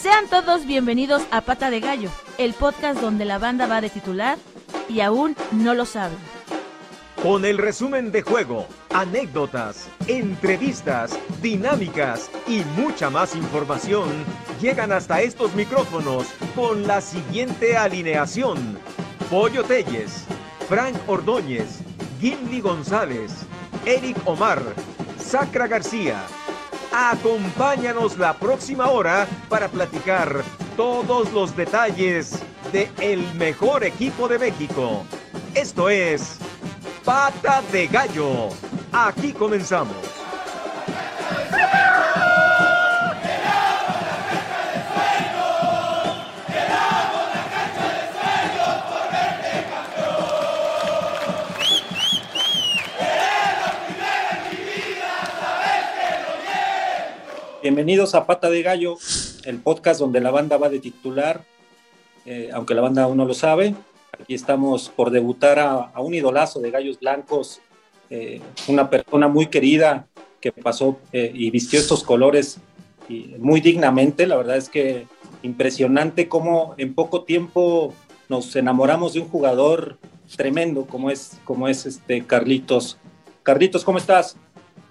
Sean todos bienvenidos a Pata de Gallo, el podcast donde la banda va de titular y aún no lo saben. Con el resumen de juego, anécdotas, entrevistas, dinámicas y mucha más información, llegan hasta estos micrófonos con la siguiente alineación. Pollo Telles, Frank Ordóñez, Gimli González, Eric Omar, Sacra García. Acompáñanos la próxima hora para platicar todos los detalles de el mejor equipo de México. Esto es Pata de Gallo. Aquí comenzamos. Bienvenidos a Pata de Gallo, el podcast donde la banda va de titular, eh, aunque la banda aún no lo sabe. Aquí estamos por debutar a, un idolazo de gallos blancos, eh, una persona muy querida que pasó eh, y vistió estos colores y muy dignamente. La verdad es que impresionante cómo en poco tiempo nos enamoramos de un jugador tremendo como es, como es este Carlitos. Carlitos, ¿cómo estás?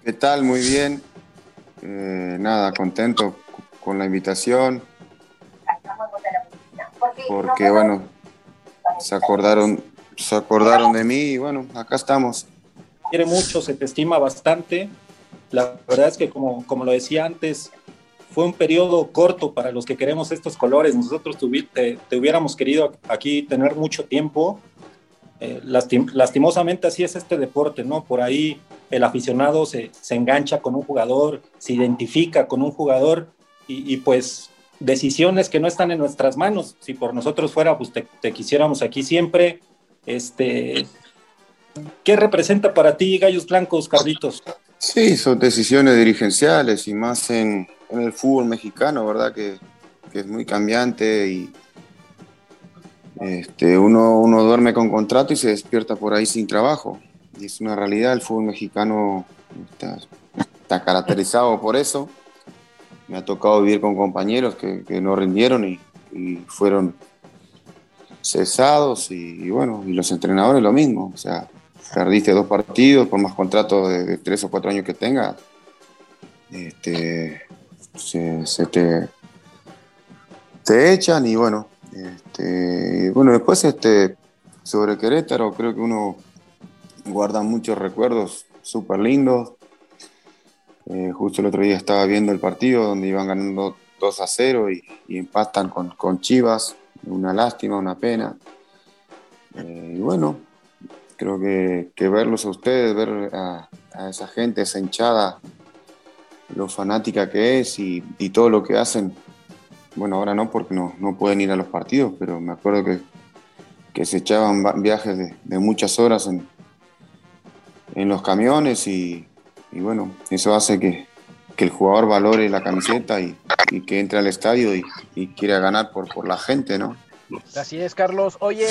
¿Qué tal? Muy bien. Eh, nada, contento con la invitación. Porque bueno, se acordaron, se acordaron de mí y bueno, acá estamos. Quiere mucho, se te estima bastante. La verdad es que como, como lo decía antes, fue un periodo corto para los que queremos estos colores. Nosotros te, te hubiéramos querido aquí tener mucho tiempo. Eh, lastimosamente así es este deporte, ¿no? Por ahí el aficionado se, se engancha con un jugador, se identifica con un jugador y, pues decisiones que no están en nuestras manos. Si por nosotros fuera, pues te, te, quisiéramos aquí siempre. Este, ¿Qué representa para ti Gallos Blancos, Carlitos? Sí, son decisiones dirigenciales y más en, en el fútbol mexicano, ¿verdad? Que, que es muy cambiante y, este, uno, uno duerme con contrato y se despierta por ahí sin trabajo. Y es una realidad, el fútbol mexicano está, caracterizado por eso. Me ha tocado vivir con compañeros que, no rindieron y, fueron cesados y, bueno, y los entrenadores lo mismo. O sea, perdiste dos partidos por más contrato de, de tres o cuatro años que tengas. Este, se, se te, te echan y bueno, este, bueno, después este, sobre Querétaro, creo que uno guarda muchos recuerdos súper lindos. Eh, justo el otro día estaba viendo el partido donde iban ganando 2 a 0 y, y empatan con, Chivas. Una lástima, una pena. Eh, y bueno, creo que, verlos a ustedes, ver a, esa gente, esa hinchada, lo fanática que es y todo lo que hacen bueno, ahora no porque no, no pueden ir a los partidos, pero me acuerdo que, que se echaban viajes de, de, muchas horas en, en los camiones y, y, bueno, eso hace que, que, el jugador valore la camiseta y, y que entre al estadio y, y, quiera ganar por, por la gente, ¿no? Así es, Carlos. Oye,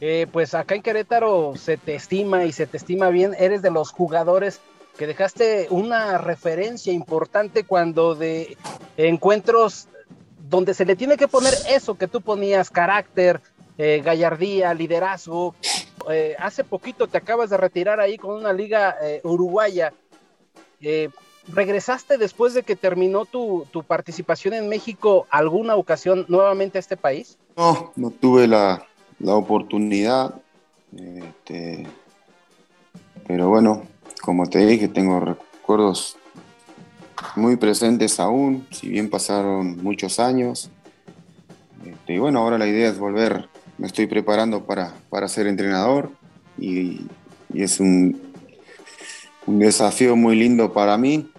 eh, pues acá en Querétaro se te estima y se te estima bien, eres de los jugadores que dejaste una referencia importante cuando de encuentros donde se le tiene que poner eso que tú ponías, carácter, eh, gallardía, liderazgo. Eh, hace poquito te acabas de retirar ahí con una liga eh, uruguaya. ¿Regresaste después de que terminó tu, tu, participación en México alguna ocasión nuevamente a este país? No, no tuve la, la oportunidad. Este, pero bueno, como te dije, tengo recuerdos muy presentes aún, si bien pasaron muchos años. Este, y bueno, ahora la idea es volver, me estoy preparando para, para ser entrenador y, es un, un, desafío muy lindo para mí.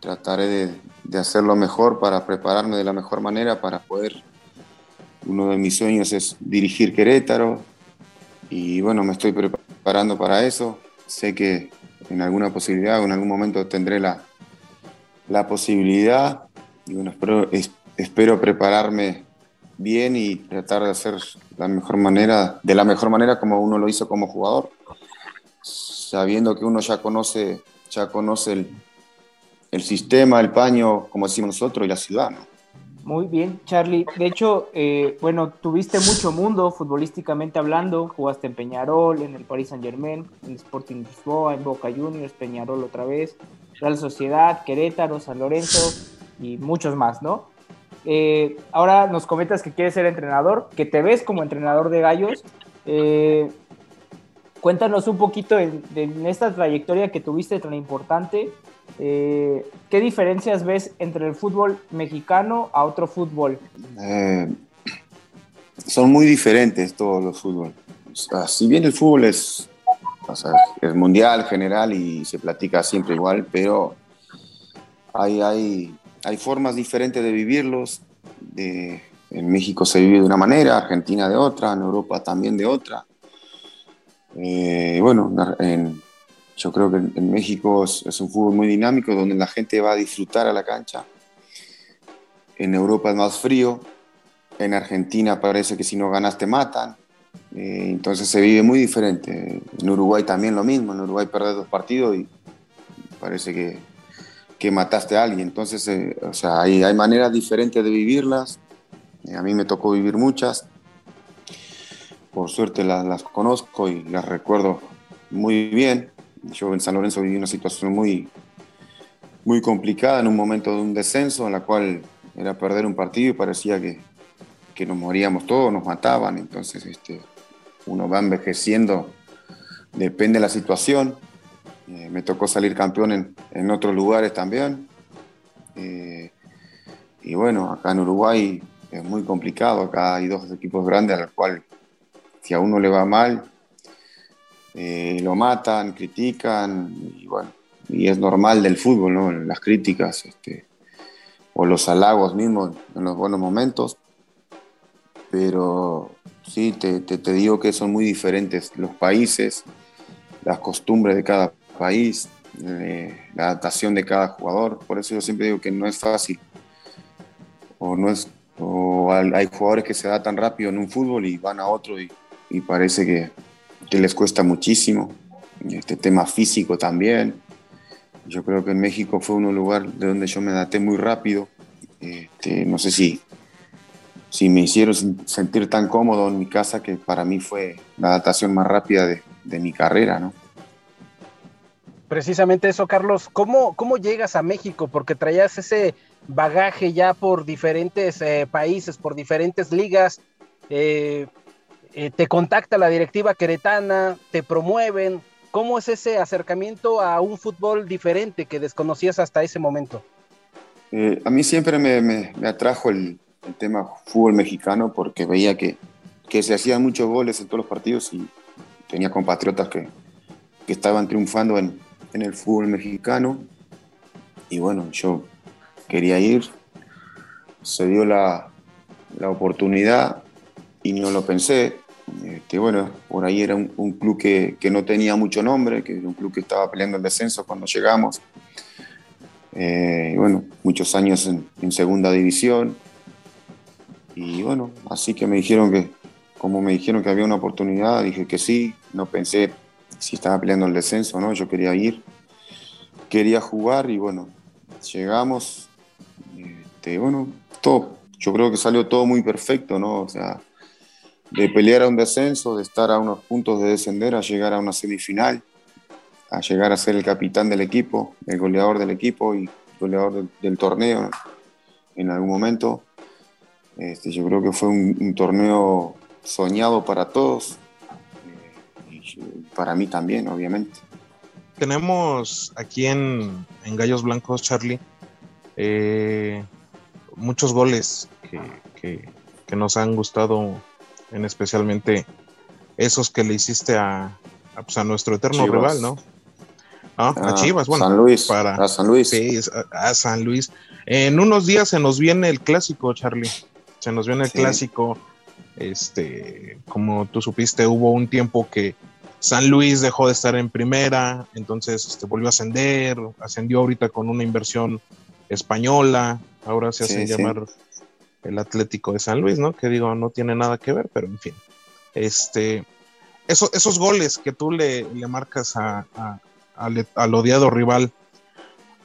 Trataré de, de, hacerlo mejor para prepararme de la mejor manera para poder, uno de mis sueños es dirigir Querétaro y bueno, me estoy preparando para eso. Sé que en alguna posibilidad en algún momento tendré la, la posibilidad y bueno, espero, es, espero prepararme bien y tratar de hacer la mejor manera, de la mejor manera como uno lo hizo como jugador, sabiendo que uno ya conoce, ya conoce el, el sistema, el paño, como decimos nosotros, y la ciudad. Muy bien, Charlie. De hecho, eh, bueno, tuviste mucho mundo futbolísticamente hablando. Jugaste en Peñarol, en el Paris Saint Germain, en Sporting Lisboa, en Boca Juniors, Peñarol otra vez, Real Sociedad, Querétaro, San Lorenzo y muchos más, ¿no? Eh, ahora nos comentas que quieres ser entrenador, que te ves como entrenador de gallos. Eh, cuéntanos un poquito en, esta trayectoria que tuviste tan importante. Eh, ¿Qué diferencias ves entre el fútbol mexicano a otro fútbol? son muy diferentes todos los fútboles. si bien el fútbol es, es mundial, general y se platica siempre igual, pero hay, hay hay formas diferentes de vivirlos. en México se vive de una manera, Argentina de otra, en Europa también de otra. Eh, bueno, yo creo que en, México es, un fútbol muy dinámico donde la gente va a disfrutar a la cancha. En Europa es más frío. En Argentina parece que si no ganas te matan. Eh, entonces se vive muy diferente. En Uruguay también lo mismo. En Uruguay perder dos partidos y parece que que mataste a alguien. Entonces, eh, o sea, hay, hay, maneras diferentes de vivirlas. Eh, a mí me tocó vivir muchas. Por suerte las, las, conozco y las recuerdo muy bien. Yo en San Lorenzo viví una situación muy, muy complicada en un momento de un descenso en la cual era perder un partido y parecía que, que nos moríamos todos, nos mataban. Entonces, este, uno va envejeciendo, depende de la situación eh, me tocó salir campeón en, en otros lugares también. Eh, y bueno, acá en Uruguay es muy complicado. Acá hay dos equipos grandes a los cuales si a uno le va mal, eh, lo matan, critican y bueno, y es normal del fútbol, ¿no? Las críticas este, o los halagos mismos en los buenos momentos. Pero sí, te, te, te digo que son muy diferentes los países, las costumbres de cada país, eh, la adaptación de cada jugador. Por eso yo siempre digo que no es fácil. O, no es, hay jugadores que se adaptan rápido en un fútbol y van a otro y, parece que, les cuesta muchísimo. Este tema físico también. Yo creo que en México fue un lugar de donde yo me adapté muy rápido. Este, no sé si, si me hicieron sentir tan cómodo en mi casa que para mí fue la adaptación más rápida de, de mi carrera, ¿no? Precisamente eso, Carlos. ¿Cómo, ¿Cómo llegas a México? Porque traías ese bagaje ya por diferentes eh, países, por diferentes ligas. Eh, eh, te contacta la directiva queretana, te promueven. ¿Cómo es ese acercamiento a un fútbol diferente que desconocías hasta ese momento? a mí siempre me, atrajo el, tema fútbol mexicano porque veía que, que se hacían muchos goles en todos los partidos y tenía compatriotas que, que estaban triunfando en, en el fútbol mexicano. Y bueno, yo quería ir, se dio la, la oportunidad y no lo pensé. Este, bueno, por ahí era un, club que, que, no tenía mucho nombre, que era un club que estaba peleando el descenso cuando llegamos. Eh, bueno, muchos años en, en, segunda división. Y bueno, así que me dijeron que, como me dijeron que había una oportunidad, dije que sí, no pensé si estaba peleando el descenso, ¿no? Yo quería ir, quería jugar y bueno, llegamos, este, bueno, todo, yo creo que salió todo muy perfecto, ¿no? O sea, de pelear a un descenso, de estar a unos puntos de descender, a llegar a una semifinal, a llegar a ser el capitán del equipo, el goleador del equipo y goleador del, torneo en algún momento. Este, yo creo que fue un torneo soñado para todos, para mí también, obviamente. Tenemos aquí en, Gallos Blancos, Charlie, eh, muchos goles que, nos han gustado, en especialmente esos que le hiciste a, a, pues, nuestro eterno rival, ¿no? Ah, a ah, Chivas, bueno. San Luis. Para, a San Luis. Sí, a, San Luis. En unos días se nos viene el clásico, Charlie. Se nos viene el clásico. Este, como tú supiste, hubo un tiempo que San Luis dejó de estar en primera, entonces este, volvió a ascender, ascendió ahorita con una inversión española, ahora se hace llamar el Atlético de San Luis, ¿no? Que digo, no tiene nada que ver, pero en fin. Este, esos goles que tú le, le marcas a, al odiado rival,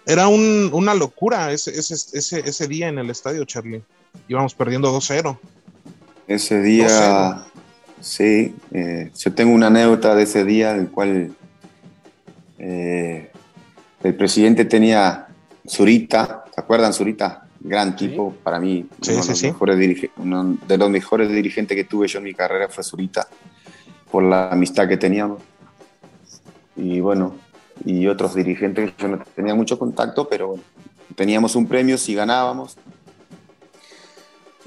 Era un, una locura ese, ese, ese, ese día en el estadio, Charlie. Íbamos perdiendo 2-0. Ese día, sí, eh, yo tengo una anécdota de ese día, del cual eh, el presidente tenía Zurita, ¿se acuerdan Zurita? Gran tipo, para mí, Sí, uno, sí, de los sí. mejores dirige- uno de los mejores dirigentes que tuve yo en mi carrera fue Zurita, por la amistad que teníamos. Y bueno, y otros dirigentes que yo no tenía mucho contacto, pero bueno, teníamos un premio si ganábamos.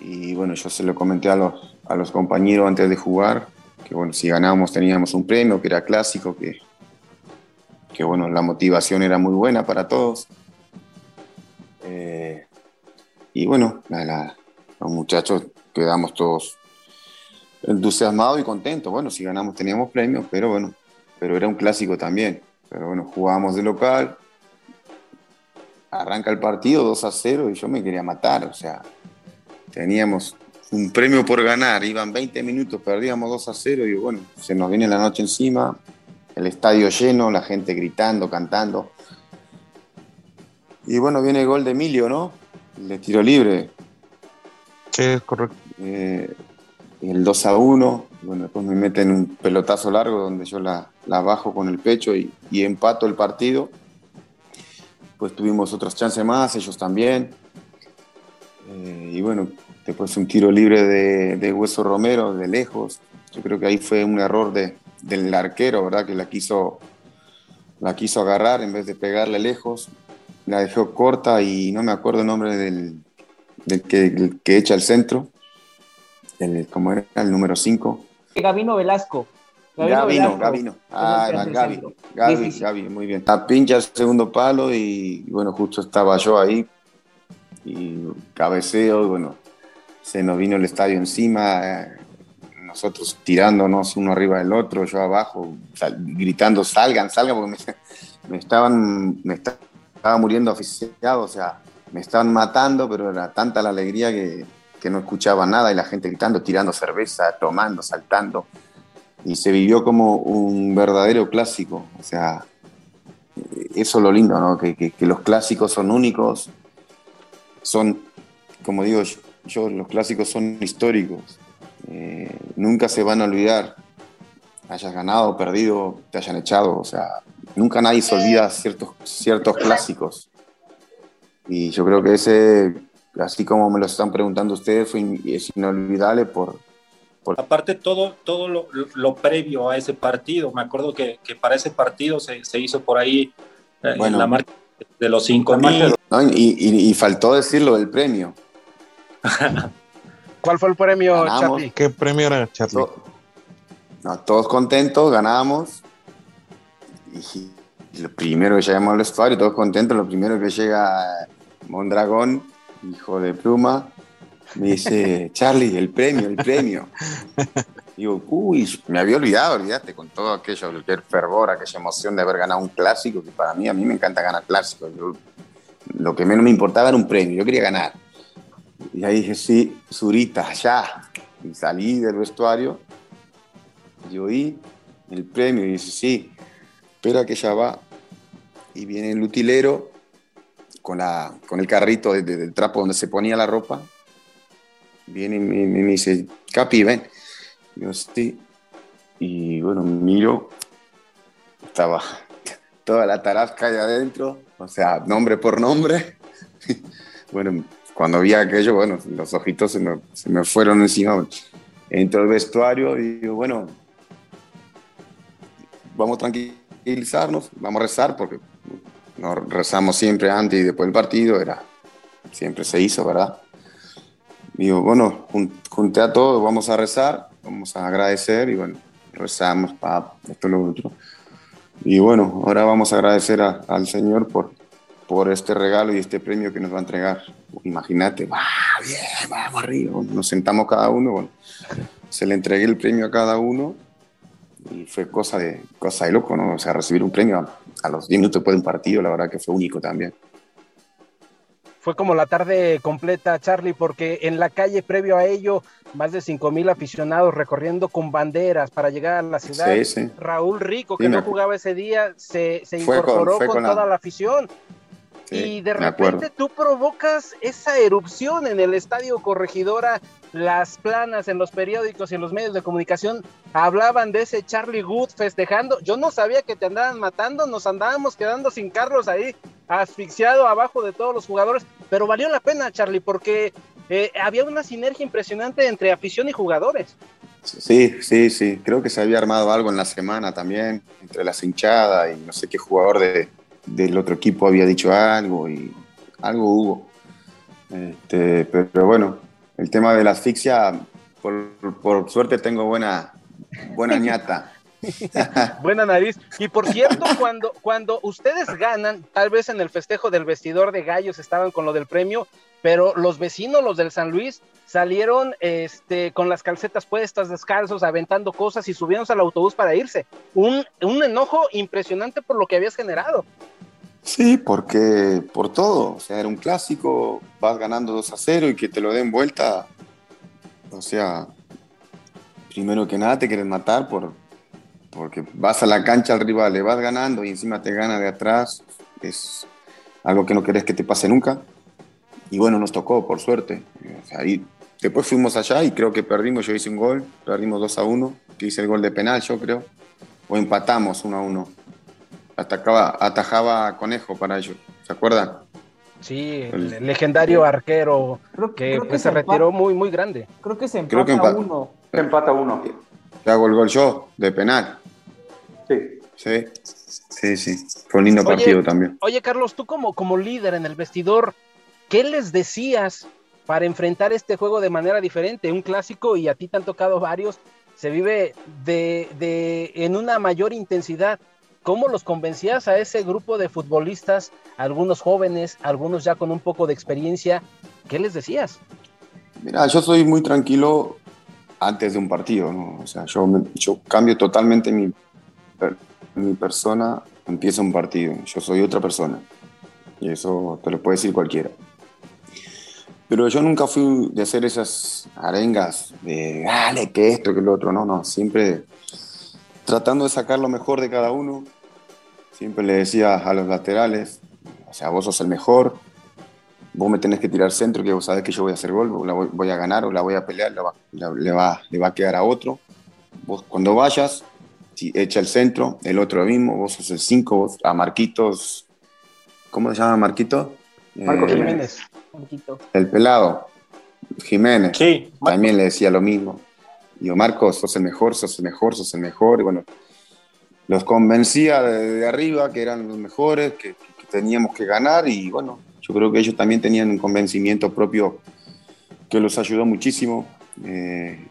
Y bueno, yo se lo comenté a los, a los compañeros antes de jugar, que bueno, si ganábamos teníamos un premio, que era clásico, que, que bueno, la motivación era muy buena para todos. Eh, y bueno, los muchachos quedamos todos entusiasmados y contentos. Bueno, si ganamos teníamos premios, pero bueno, pero era un clásico también. Pero bueno, jugábamos de local, arranca el partido 2 a 0 y yo me quería matar, o sea, teníamos un premio por ganar, iban 20 minutos, perdíamos 2 a 0 y bueno, se nos viene la noche encima, el estadio lleno, la gente gritando, cantando. Y bueno, viene el gol de Emilio, ¿no? El de tiro libre, Sí, es correcto. eh, el 2 a 1. Bueno, después me meten un pelotazo largo donde yo la, la bajo con el pecho y, y empato el partido. Pues tuvimos otras chances más, ellos también. Eh, y bueno, después un tiro libre de, de Hueso Romero, de lejos. Yo creo que ahí fue un error de, del arquero, ¿verdad? Que la quiso, la quiso agarrar en vez de pegarle lejos. La dejó corta y no me acuerdo el nombre del, del que, el que echa el centro. El, ¿Cómo era? El número 5. Gabino Velasco. Gavino. Es el Ah, Sí, sí, sí. Gaby, muy bien. La pincha el segundo palo y bueno, justo estaba yo ahí y cabeceo y bueno, se nos vino el estadio encima, eh, nosotros tirándonos uno arriba del otro, yo abajo, gritando salgan, salgan, porque me, estaban, me esta- estaba muriendo asfixiado, o sea, me estaban matando, pero era tanta la alegría que, que no escuchaba nada y la gente gritando, tirando cerveza, tomando, saltando y se vivió como un verdadero clásico. O sea, eso es lo lindo, ¿no? Que, que- que los clásicos son únicos, son, como digo yo, los clásicos son históricos. Eh, nunca se van a olvidar, hayas ganado, perdido, te hayan echado. O sea, nunca nadie se olvida ciertos, ciertos clásicos. Y yo creo que ese, así como me lo están preguntando ustedes, fue in- es inolvidable por, Aparte, todo, todo lo, lo previo a ese partido, me acuerdo que, que para ese partido se, se hizo por ahí eh, Bueno. la marca de los 5 La marca mil. ¿no? Y, y- y faltó decirlo del premio. ¿Cuál fue el premio, Ganamos. Charlie? ¿Qué premio era, no, todos contentos, ganamos. Y, y lo primero que llegamos al vestuario, todos contentos, lo primero que llega Mondragón, hijo de pluma, me dice, Charlie, el premio, el premio. Digo, uy, me había olvidado, olvidaste, con todo aquello, aquel fervor, aquella emoción de haber ganado un clásico, que para mí, a mí me encanta ganar clásicos. Yo- lo que menos me importaba era un premio, yo quería ganar. Y ahí dije, sí, Zurita, ya. Y salí del vestuario y oí el premio y dice, sí, espera que ya va. Y viene el utilero con, la, con el carrito de- de- del trapo donde se ponía la ropa. Viene y me dice, Capi, ven. Yo. Y bueno, miro, estaba toda la tarasca ahí adentro, o sea, nombre por nombre. bueno, cuando vi aquello, bueno, los ojitos se me, se me fueron encima. Entro al vestuario y digo, bueno, vamos a tranquilizarnos, vamos a rezar, porque nos rezamos siempre antes y después del partido, era, siempre se hizo, ¿verdad? Digo, bueno, jun- junté a todos, vamos a rezar, vamos a agradecer y bueno, rezamos, pa, esto, lo otro. Y bueno, ahora vamos a agradecer a- al Señor por, por este regalo y este premio que nos va a entregar. Imagínate, ¡ah, bien, vamos arriba! Nos sentamos cada uno, bueno, se le entregué el premio a cada uno y fue cosa de, cosa de loco, ¿no? O sea, recibir un premio a, a los 10 minutos después de un partido, la verdad que fue único también. Fue como la tarde completa, Charlie, porque en la calle previo a ello, más de cinco mil aficionados recorriendo con banderas para llegar a la ciudad. Sí, sí. Raúl Rico, que no jugaba ese día, se, se con- incorporó con, con la- toda la afición. y de repente tú provocas esa erupción en el estadio Corregidora, las planas en los periódicos y en los medios de comunicación hablaban de ese Charlie Good festejando. Yo no sabía que te andaban matando, nos andábamos quedando sin Carlos ahí, asfixiado abajo de todos los jugadores, pero valió la pena, Charlie, porque eh, había una sinergia impresionante entre afición y jugadores. Sí, sí, sí. Creo que se había armado algo en la semana también, entre las hinchadas y no sé qué jugador de, del otro equipo había dicho algo y algo hubo. Este, pero bueno, el tema de la asfixia, por, suerte tengo buena, buena ñata. Buena nariz. Y por cierto, cuando, cuando ustedes ganan, tal vez en el festejo del vestidor de gallos estaban con lo del premio, pero los vecinos, los del San Luis, salieron este, con las calcetas puestas, descalzos, aventando cosas y subieron al autobús para irse. Un, un enojo impresionante por lo que habías generado. Sí, porque por todo, o sea, era un clásico, vas ganando 2 a 0 y que te lo den vuelta, o sea, primero que nada te quieren matar por, porque vas a la cancha al rival, le vas ganando y encima te gana de atrás, es algo que no querés que te pase nunca. Y bueno, nos tocó, por suerte. y después fuimos allá y creo que perdimos, yo hice un gol, perdimos 2 a 1, que hice el gol de penal, yo creo, o empatamos 1 a 1 atacaba, atajaba Conejo para ellos, ¿se acuerdan? Sí, el, legendario arquero que, pues, se, retiró muy, muy grande. Creo que se empata uno. Se empata uno. Te hago el gol yo, de penal. Sí. Sí, sí, sí. Fue un lindo partido también. Oye, Carlos, tú como, como líder en el vestidor, ¿qué les decías para enfrentar este juego de manera diferente? Un clásico y a ti te han tocado varios, se vive de, de, en una mayor intensidad. ¿Cómo los convencías a ese grupo de futbolistas, algunos jóvenes, algunos ya con un poco de experiencia? ¿Qué les decías? Mira, yo soy muy tranquilo antes de un partido, ¿no? O sea, yo, yo cambio totalmente mi, mi persona, empieza un partido. Yo soy otra persona. Y eso te lo puede decir cualquiera. Pero yo nunca fui de hacer esas arengas de, dale, que esto, que lo otro. No, no, siempre tratando de sacar lo mejor de cada uno. Siempre le decía a los laterales, o sea, vos sos el mejor, vos me tenés que tirar centro, que vos sabés que yo voy a hacer gol, la voy, a ganar o la voy a pelear, le, va, le va a quedar a otro. Vos cuando vayas, echa el centro, el otro mismo, vos sos el 5, a Marquitos, ¿cómo se llama Marquito? Marcos eh, Jiménez. El pelado, Jiménez. Sí. También le decía lo mismo. Digo, Marcos, sos el mejor, sos el mejor, sos el mejor. Y bueno, los convencía de, arriba que eran los mejores, que, teníamos que ganar. Y bueno, yo creo que ellos también tenían un convencimiento propio que los ayudó muchísimo. Eh,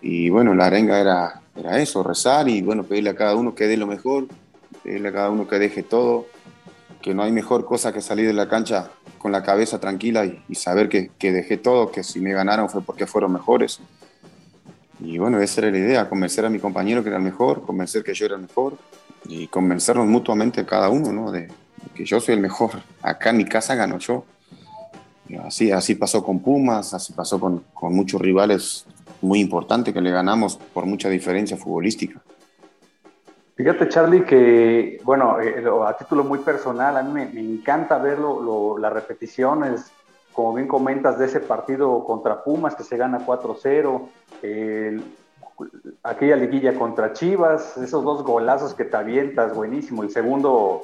y bueno, la arenga era, era eso, rezar y bueno, pedirle a cada uno que dé lo mejor, pedirle a cada uno que deje todo, que no hay mejor cosa que salir de la cancha con la cabeza tranquila y, saber que, que, dejé todo, que si me ganaron fue porque fueron mejores. Y bueno, esa era la idea, convencer a mi compañero que era el mejor, convencer que yo era el mejor y convencernos mutuamente cada uno, ¿no? De, que yo soy el mejor. Acá en mi casa gano yo. así, así pasó con Pumas, así pasó con, con muchos rivales muy importantes que le ganamos por mucha diferencia futbolística. Fíjate, Charlie, que, bueno, eh, a título muy personal, a mí me, encanta ver lo, las repeticiones, como bien comentas, de ese partido contra Pumas que se gana 4-0, aquella liguilla contra Chivas, esos dos golazos que te avientas, buenísimo, el segundo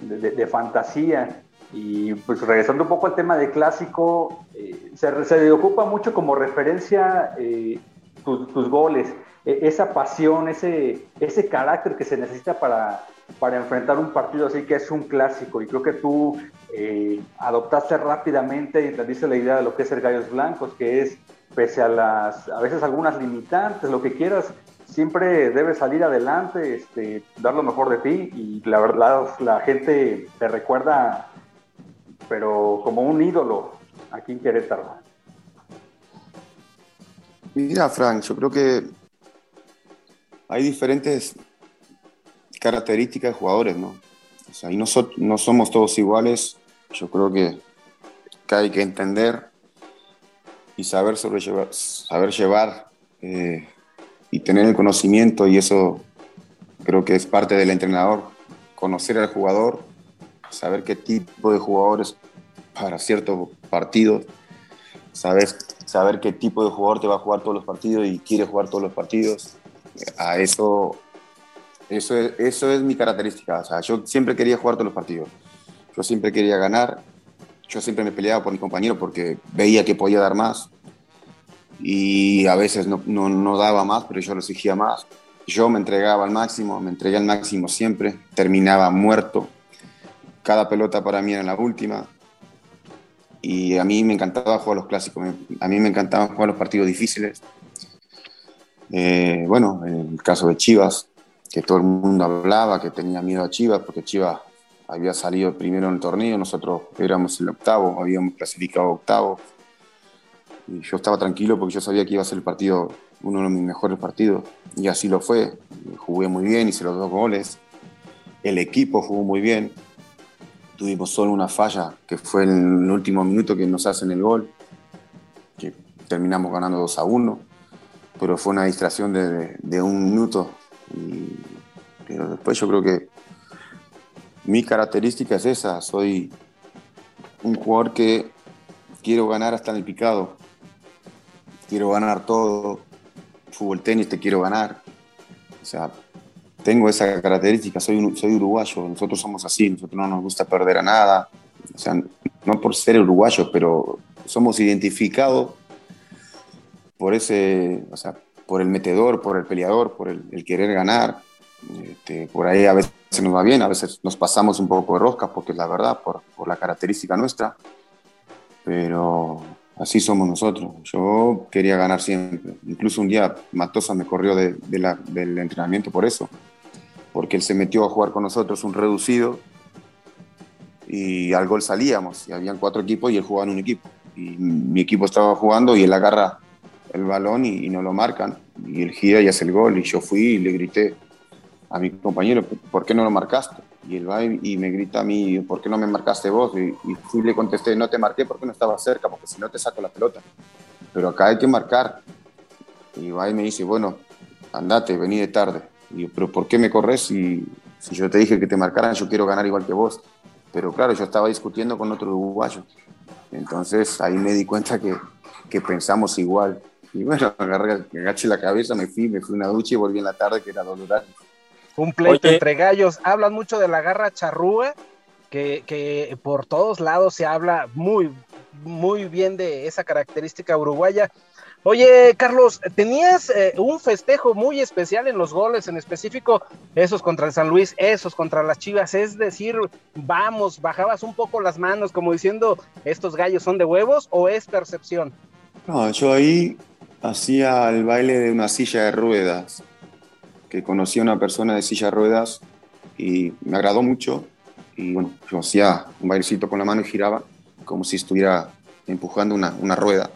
de, fantasía. Y pues regresando un poco al tema de clásico, eh, se, se, ocupa mucho como referencia eh, tus, goles, e, esa pasión, ese, ese carácter que se necesita para, para enfrentar un partido así que es un clásico. Y creo que tú eh, adoptaste rápidamente y te dice la idea de lo que es el Gallos Blancos, que es pese a las, a veces algunas limitantes, lo que quieras, siempre debes salir adelante, este, dar lo mejor de ti y la verdad la gente te recuerda, pero como un ídolo aquí en Querétaro. Mira, Frank, yo creo que hay diferentes características de jugadores, ¿no? O sea, y no, no somos todos iguales. Yo creo que, hay que entender y saber sobrellevar, saber llevar eh, y tener el conocimiento y eso creo que es parte del entrenador, conocer al jugador saber qué tipo de jugadores para ciertos partidos, saber, saber qué tipo de jugador te va a jugar todos los partidos y quiere jugar todos los partidos. A eso, eso, es, eso es mi característica. O sea, yo siempre quería jugar todos los partidos. Yo siempre quería ganar. Yo siempre me peleaba por mi compañero porque veía que podía dar más. Y a veces no, no, no daba más, pero yo lo exigía más. Yo me entregaba al máximo, me entregué al máximo siempre. Terminaba muerto. Cada pelota para mí era la última y a mí me encantaba jugar los clásicos, a mí me encantaba jugar los partidos difíciles. Eh, bueno, en el caso de Chivas, que todo el mundo hablaba que tenía miedo a Chivas, porque Chivas había salido primero en el torneo, nosotros éramos el octavo, habíamos clasificado octavo. Y yo estaba tranquilo porque yo sabía que iba a ser el partido, uno de mis mejores partidos, y así lo fue. Jugué muy bien, hice los dos goles, el equipo jugó muy bien, tuvimos solo una falla, que fue en el último minuto que nos hacen el gol, que terminamos ganando 2 a 1, pero fue una distracción de, un minuto. pero después yo creo que mi característica es esa, soy un jugador que quiero ganar hasta en el picado, quiero ganar todo, fútbol tenis te quiero ganar, o sea, tengo esa característica, soy, soy uruguayo, nosotros somos así, nosotros no nos gusta perder a nada, o sea, no por ser uruguayos, pero somos identificados por ese, o sea, por el metedor, por el peleador, por el, querer ganar. Este, por ahí a veces nos va bien, a veces nos pasamos un poco de rosca, porque es la verdad, por, por la característica nuestra, pero así somos nosotros. Yo quería ganar siempre. Incluso un día Matosa me corrió de, del entrenamiento por eso, porque él se metió a jugar con nosotros un reducido y al gol salíamos y habían cuatro equipos y él jugaba en un equipo. Y mi equipo estaba jugando y él agarra el balón y, y no lo marcan y él gira y hace el gol y yo fui y le grité a mi compañero, ¿por qué no lo marcaste? Y él va y, me grita a mí, ¿por qué no me marcaste vos? Y, y fui y le contesté, no te marqué porque no estaba cerca, porque si no te saco la pelota. Pero acá hay que marcar. Y va y me dice, bueno, andate, vení de tarde. Y yo, pero ¿por qué me corres si, si yo te dije que te marcaran, yo quiero ganar igual que vos? Pero claro, yo estaba discutiendo con otro uruguayo. Entonces ahí me di cuenta que, que pensamos igual. Y bueno, agarré, agaché la cabeza, me fui, me fui a una ducha y volví en la tarde, que era doloroso un pleito entre gallos. Hablan mucho de la garra charrúa, que, que, por todos lados se habla muy, muy bien de esa característica uruguaya. Oye, Carlos, tenías eh, un festejo muy especial en los goles, en específico esos contra el San Luis, esos contra las Chivas, es decir, vamos, bajabas un poco las manos como diciendo, estos gallos son de huevos o es percepción. No, yo ahí hacía el baile de una silla de ruedas que conocí a una persona de silla de ruedas y me agradó mucho. Y bueno, yo hacía un bailecito con la mano y giraba como si estuviera empujando una, una rueda.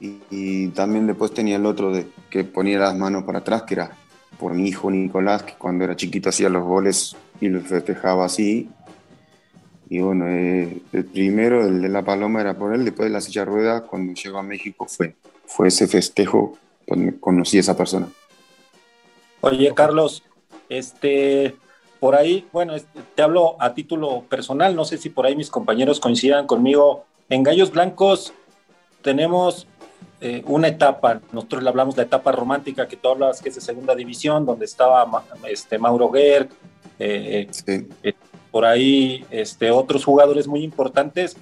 Y, también después tenía el otro de que ponía las manos para atrás, que era por mi hijo Nicolás, que cuando era chiquito hacía los goles y los festejaba así. Y bueno, eh, el primero, el de la paloma, era por él. Después de la silla de ruedas, cuando llegó a México, fue, fue ese festejo donde conocí a esa persona. Oye, Carlos, este, por ahí, bueno, te hablo a título personal, no sé si por ahí mis compañeros coincidan conmigo. En Gallos Blancos tenemos eh, una etapa, nosotros le hablamos la etapa romántica que tú hablas, que es de segunda división, donde estaba este, Mauro Gerg, eh, eh, por ahí este, otros jugadores muy importantes,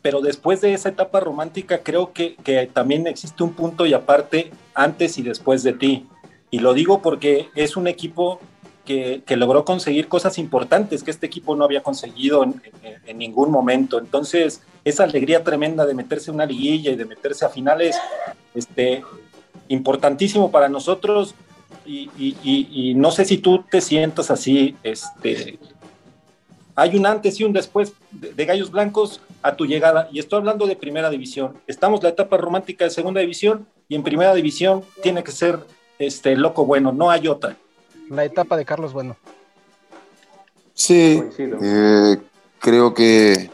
pero después de esa etapa romántica creo que, que también existe un punto y aparte antes y después de ti. Y lo digo porque es un equipo que, logró conseguir cosas importantes que este equipo no había conseguido en, ningún momento. Entonces, esa alegría tremenda de meterse en una liguilla y de meterse a finales, este, importantísimo para nosotros. Y, no sé si tú te sientas así, este, hay un antes y un después de, de, Gallos Blancos a tu llegada, y estoy hablando de primera división. Estamos en la etapa romántica de segunda división, y en primera división tiene que ser este loco bueno, no hay otra. La etapa de Carlos Bueno. Sí, eh, creo que,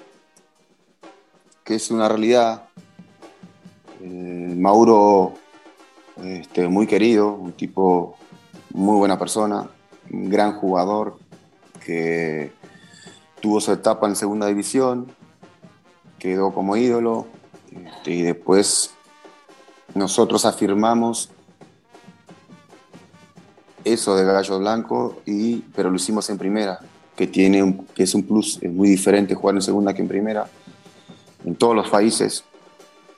que es una realidad. Eh, Mauro, este, muy querido, un tipo muy buena persona, un gran jugador que, tuvo su etapa en segunda división, quedó como ídolo este, y después nosotros afirmamos eso de Gallo Blanco, y, pero lo hicimos en primera, que, tiene que es un plus, es muy diferente jugar en segunda que en primera, en todos los países.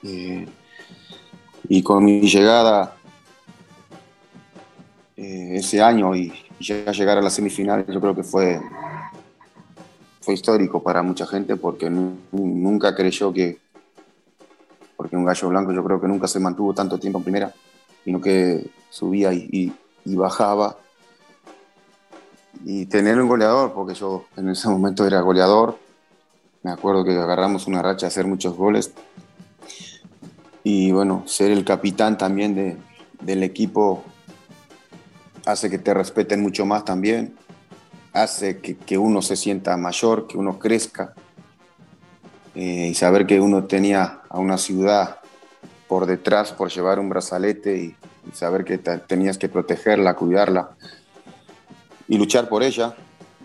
Eh, y con mi llegada eh, ese año y, ya llegar a la semifinal, yo creo que fue, fue histórico para mucha gente porque nunca creyó que, porque un gallo blanco yo creo que nunca se mantuvo tanto tiempo en primera, sino que subía y, y bajaba. Y tener un goleador, porque yo en ese momento era goleador, me acuerdo que agarramos una racha a hacer muchos goles. Y bueno, ser el capitán también de, del equipo hace que te respeten mucho más también, hace que, que uno se sienta mayor, que uno crezca. Eh, y saber que uno tenía a una ciudad por detrás por llevar un brazalete y, saber que tenías que protegerla, cuidarla y luchar por ella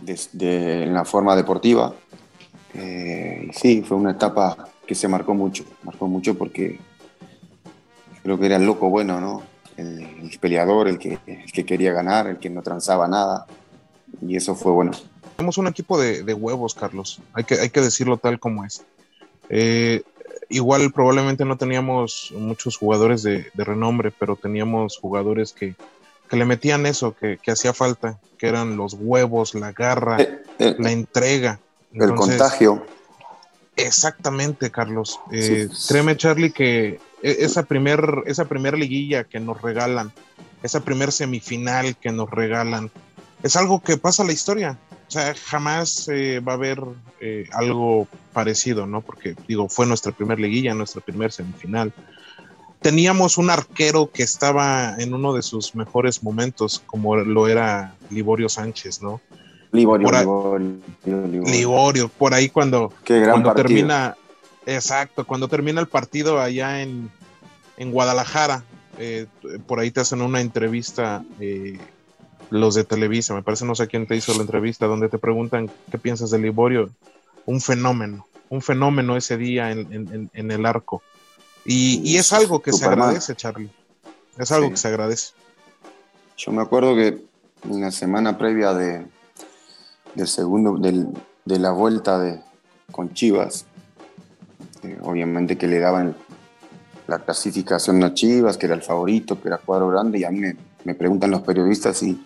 de, en la forma deportiva. Eh, sí, fue una etapa que se marcó mucho, marcó mucho porque creo que era el loco bueno, ¿no? El, peleador, el que, el que quería ganar, el que no transaba nada. Y eso fue bueno. Tenemos un equipo de, de huevos, Carlos. Hay que, hay que decirlo tal como es. Eh, igual probablemente no teníamos muchos jugadores de, renombre, pero teníamos jugadores que, le metían eso, que, hacía falta, que eran los huevos, la garra, eh, eh, la entrega. El contagio. Exactamente, Carlos. Eh, créeme, Charlie, que e, esa primer, esa primer liguilla que nos regalan, esa primer semifinal que nos regalan, es algo que pasa a la historia. O sea, jamás eh, va a haber eh, algo parecido, ¿no? Porque, digo, fue nuestra primer liguilla, nuestra primer semifinal. Teníamos un arquero que estaba en uno de sus mejores momentos, como lo era Liborio Sánchez, ¿no? Liborio, Liborio, Liborio, por ahí cuando, cuando termina, exacto, cuando termina el partido allá en, en Guadalajara, eh, por ahí te hacen una entrevista los de Televisa, me parece, no sé quién te hizo la entrevista, donde te preguntan qué piensas de Liborio. Un fenómeno, un fenómeno ese día en, el arco. Y, es algo que se agradece, Charlie. Es algo que se agradece. Yo me acuerdo que en la semana previa de, del segundo, de la vuelta de, con Chivas, obviamente que le daban la clasificación a Chivas, que era el favorito, que era cuadro grande, y a mí me, preguntan los periodistas y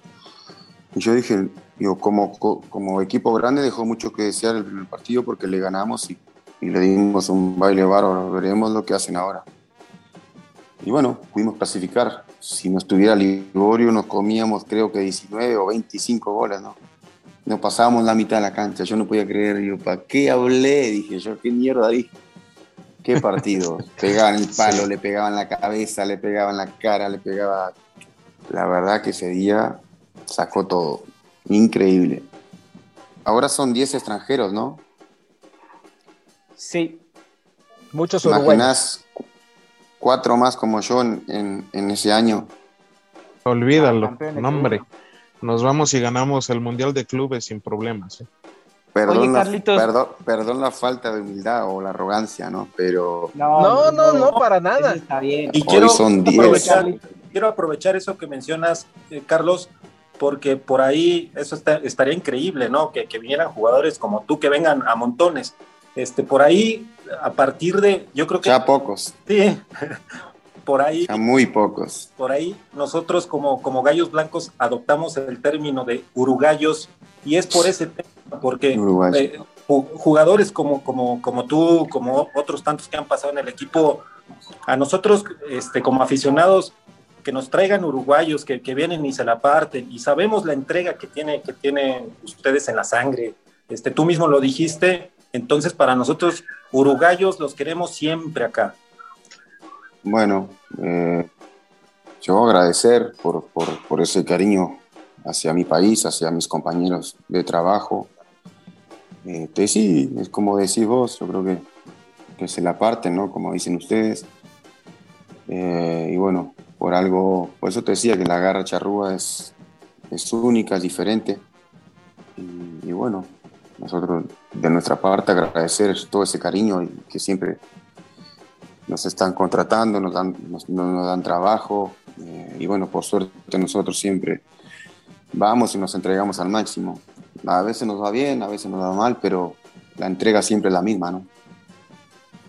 yo dije, digo, como, como equipo grande dejó mucho que desear el primer partido porque le ganamos y, le dimos un baile bárbaro. Veremos lo que hacen ahora. Y bueno, pudimos clasificar. Si no estuviera Liborio, nos comíamos creo que 19 o 25 goles, ¿no? Nos pasábamos la mitad de la cancha. Yo no podía creer, digo, ¿para qué hablé? Dije yo, ¿qué mierda dije? ¿Qué partido? pegaban el palo, le pegaban la cabeza, le pegaban la cara, le pegaba. La verdad que ese día sacó todo. Increíble. Ahora son 10 extranjeros, ¿no? Sí. Muchos uruguayos. cuatro más como yo en, ese año. Olvídalo, no, hombre. Nos vamos y ganamos el Mundial de Clubes sin problemas. ¿eh? Perdón, la, perdón, la falta de humildad o la arrogancia, ¿no? Pero. No, no, no, para nada. Está bien. Y quiero, son aprovechar, quiero aprovechar eso que mencionas, eh, Carlos, porque por ahí eso estaría increíble, ¿no? Que, vinieran jugadores como tú, que vengan a montones. Este, por ahí, a partir de, yo creo que... Ya pocos. Sí, por ahí... Ya muy pocos. Por ahí nosotros como, como gallos blancos adoptamos el término de urugallos y es por ese tema, porque eh, jugadores como, como, como tú, como otros tantos que han pasado en el equipo, a nosotros este, como aficionados que nos traigan uruguayos que, vienen y se la parten y sabemos la entrega que tiene que tienen ustedes en la sangre. Este, tú mismo lo dijiste, entonces para nosotros uruguayos los queremos siempre acá. Bueno, eh, yo agradecer por, por, ese cariño hacia mi país, hacia mis compañeros de trabajo. Este, sí, es como decís vos, yo creo que, que se la parten, ¿no? Como dicen ustedes. Eh, y bueno, por algo, por eso te decía que la garra charrúa es, es única, es diferente. Y, bueno, nosotros de nuestra parte agradecer todo ese cariño y que siempre nos están contratando, nos dan, nos, dan trabajo eh, y bueno, por suerte nosotros siempre vamos y nos entregamos al máximo. A veces nos va bien, a veces nos va mal, pero la entrega siempre es la misma, ¿no?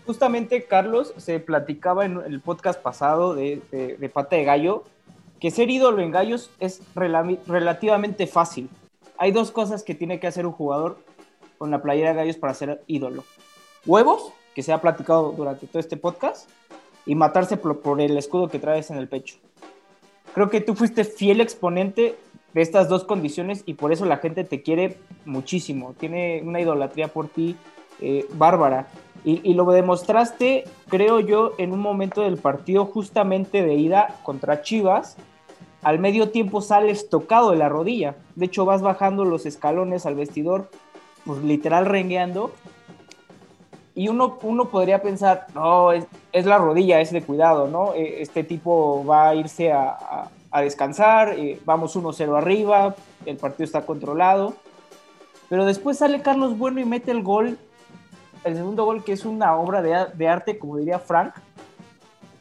Justamente, Carlos, se platicaba en el podcast pasado de, de, de Pata de Gallo que ser ídolo en gallos es rela relativamente fácil. Hay dos cosas que tiene que hacer un jugador con la playera de gallos para ser ídolo. Huevos, que se ha platicado durante todo este podcast, y matarse por, el escudo que traes en el pecho. Creo que tú fuiste fiel exponente de estas dos condiciones y por eso la gente te quiere muchísimo. Tiene una idolatría por ti eh, bárbara. Y, y, lo demostraste, creo yo, en un momento del partido justamente de ida contra Chivas. Al medio tiempo sales tocado de la rodilla. De hecho, vas bajando los escalones al vestidor, pues literal rengueando. Y uno, uno podría pensar, no, es, es la rodilla, es de cuidado, ¿no? Este tipo va a irse a, a, a descansar, eh, vamos 1-0 arriba, el partido está controlado. Pero después sale Carlos Bueno y mete el gol el segundo gol, que es una obra de, de, arte, como diría Frank,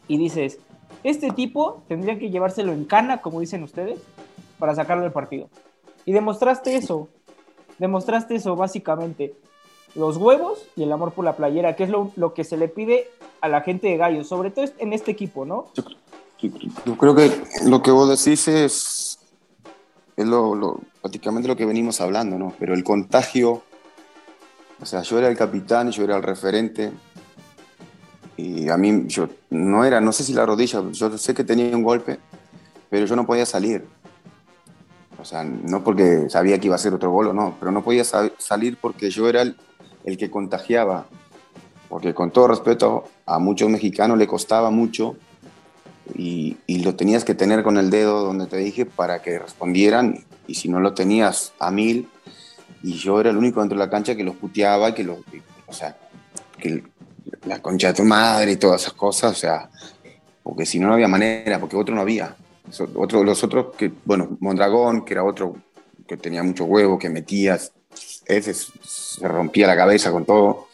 y dices, este tipo tendría que llevárselo en cana, como dicen ustedes, para sacarlo del partido. Y demostraste eso, demostraste eso básicamente. Los huevos y el amor por la playera, que es lo, lo que se le pide a la gente de Gallo, sobre todo en este equipo, ¿no? Yo, creo que lo que vos decís es, es lo, lo, prácticamente lo que venimos hablando, ¿no? Pero el contagio o sea, yo era el capitán, yo era el referente. Y a mí, yo no era, no sé si la rodilla, yo sé que tenía un golpe, pero yo no podía salir. O sea, no porque sabía que iba a ser otro gol o no, pero no podía salir porque yo era el, el que contagiaba. Porque con todo respeto, a muchos mexicanos le costaba mucho y, lo tenías que tener con el dedo donde te dije para que respondieran. Y si no lo tenías a mil, y yo era el único dentro de la cancha que los puteaba, que los, o sea, que la concha de tu madre y todas esas cosas, o sea, porque si no, no había manera, porque otro no había. Otro, los otros, que, bueno, Mondragón, que era otro que tenía mucho huevo, que metías, ese se rompía la cabeza con todo.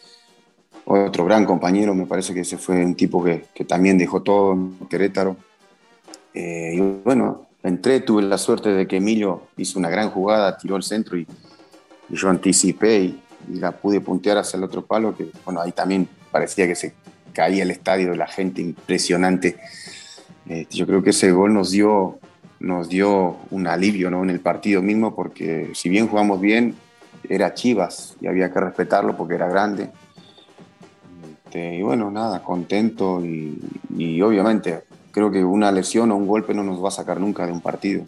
Otro gran compañero, me parece que ese fue un tipo que, que también dejó todo Querétaro. Eh, y bueno, entré, tuve la suerte de que Emilio hizo una gran jugada, tiró el centro y, yo anticipé y, la pude puntear hacia el otro palo, que bueno, ahí también parecía que se caía el estadio, la gente impresionante. Eh, yo creo que ese gol nos dio, nos dio un alivio ¿no? en el partido mismo, porque si bien jugamos bien, era Chivas y había que respetarlo porque era grande. Este, y bueno, nada, contento y, y obviamente creo que una lesión o un golpe no nos va a sacar nunca de un partido.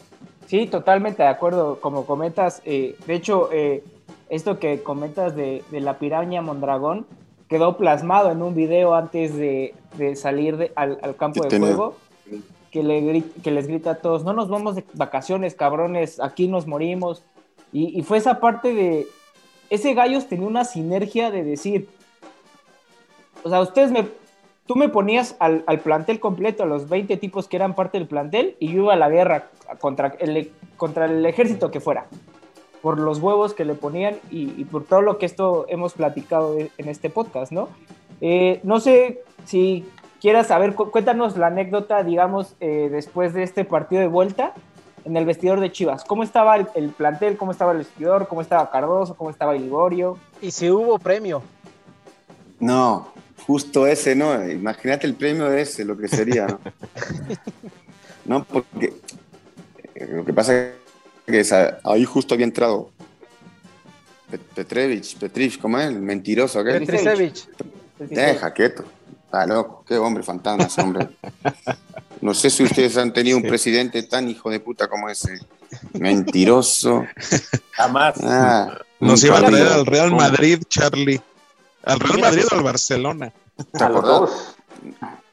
Sí, totalmente de acuerdo. Como comentas, eh, de hecho, eh, esto que comentas de, de, la piraña Mondragón quedó plasmado en un video antes de, de salir de, al, al, campo de juego. Que, le, que les grita a todos: No nos vamos de vacaciones, cabrones, aquí nos morimos. Y, fue esa parte de. Ese Gallos tenía una sinergia de decir: O sea, ustedes me, tú me ponías al, plantel completo, a los 20 tipos que eran parte del plantel, y yo iba a la guerra contra el, contra el ejército que fuera, por los huevos que le ponían y, por todo lo que esto hemos platicado en este podcast, ¿no? Eh, no sé si quieras saber, cuéntanos la anécdota, digamos, eh, después de este partido de vuelta en el vestidor de Chivas. ¿Cómo estaba el, el plantel? ¿Cómo estaba el vestidor? ¿Cómo estaba Cardoso? ¿Cómo estaba Liborio? Y si hubo premio. No, justo ese, ¿no? Imagínate el premio de ese, lo que sería, ¿no? no, porque lo que pasa es que ahí justo había entrado Petrevich, Petrich, ¿cómo es? El mentiroso, ¿qué? Petricevich. Deja quieto. Está loco, qué hombre fantasma ese hombre. No sé si ustedes han tenido un presidente tan hijo de puta como ese. Mentiroso. Jamás. Ah, Nos iba a traer al Real Madrid, Charlie. ¿Al Real Madrid o al Barcelona? ¿Te acordás?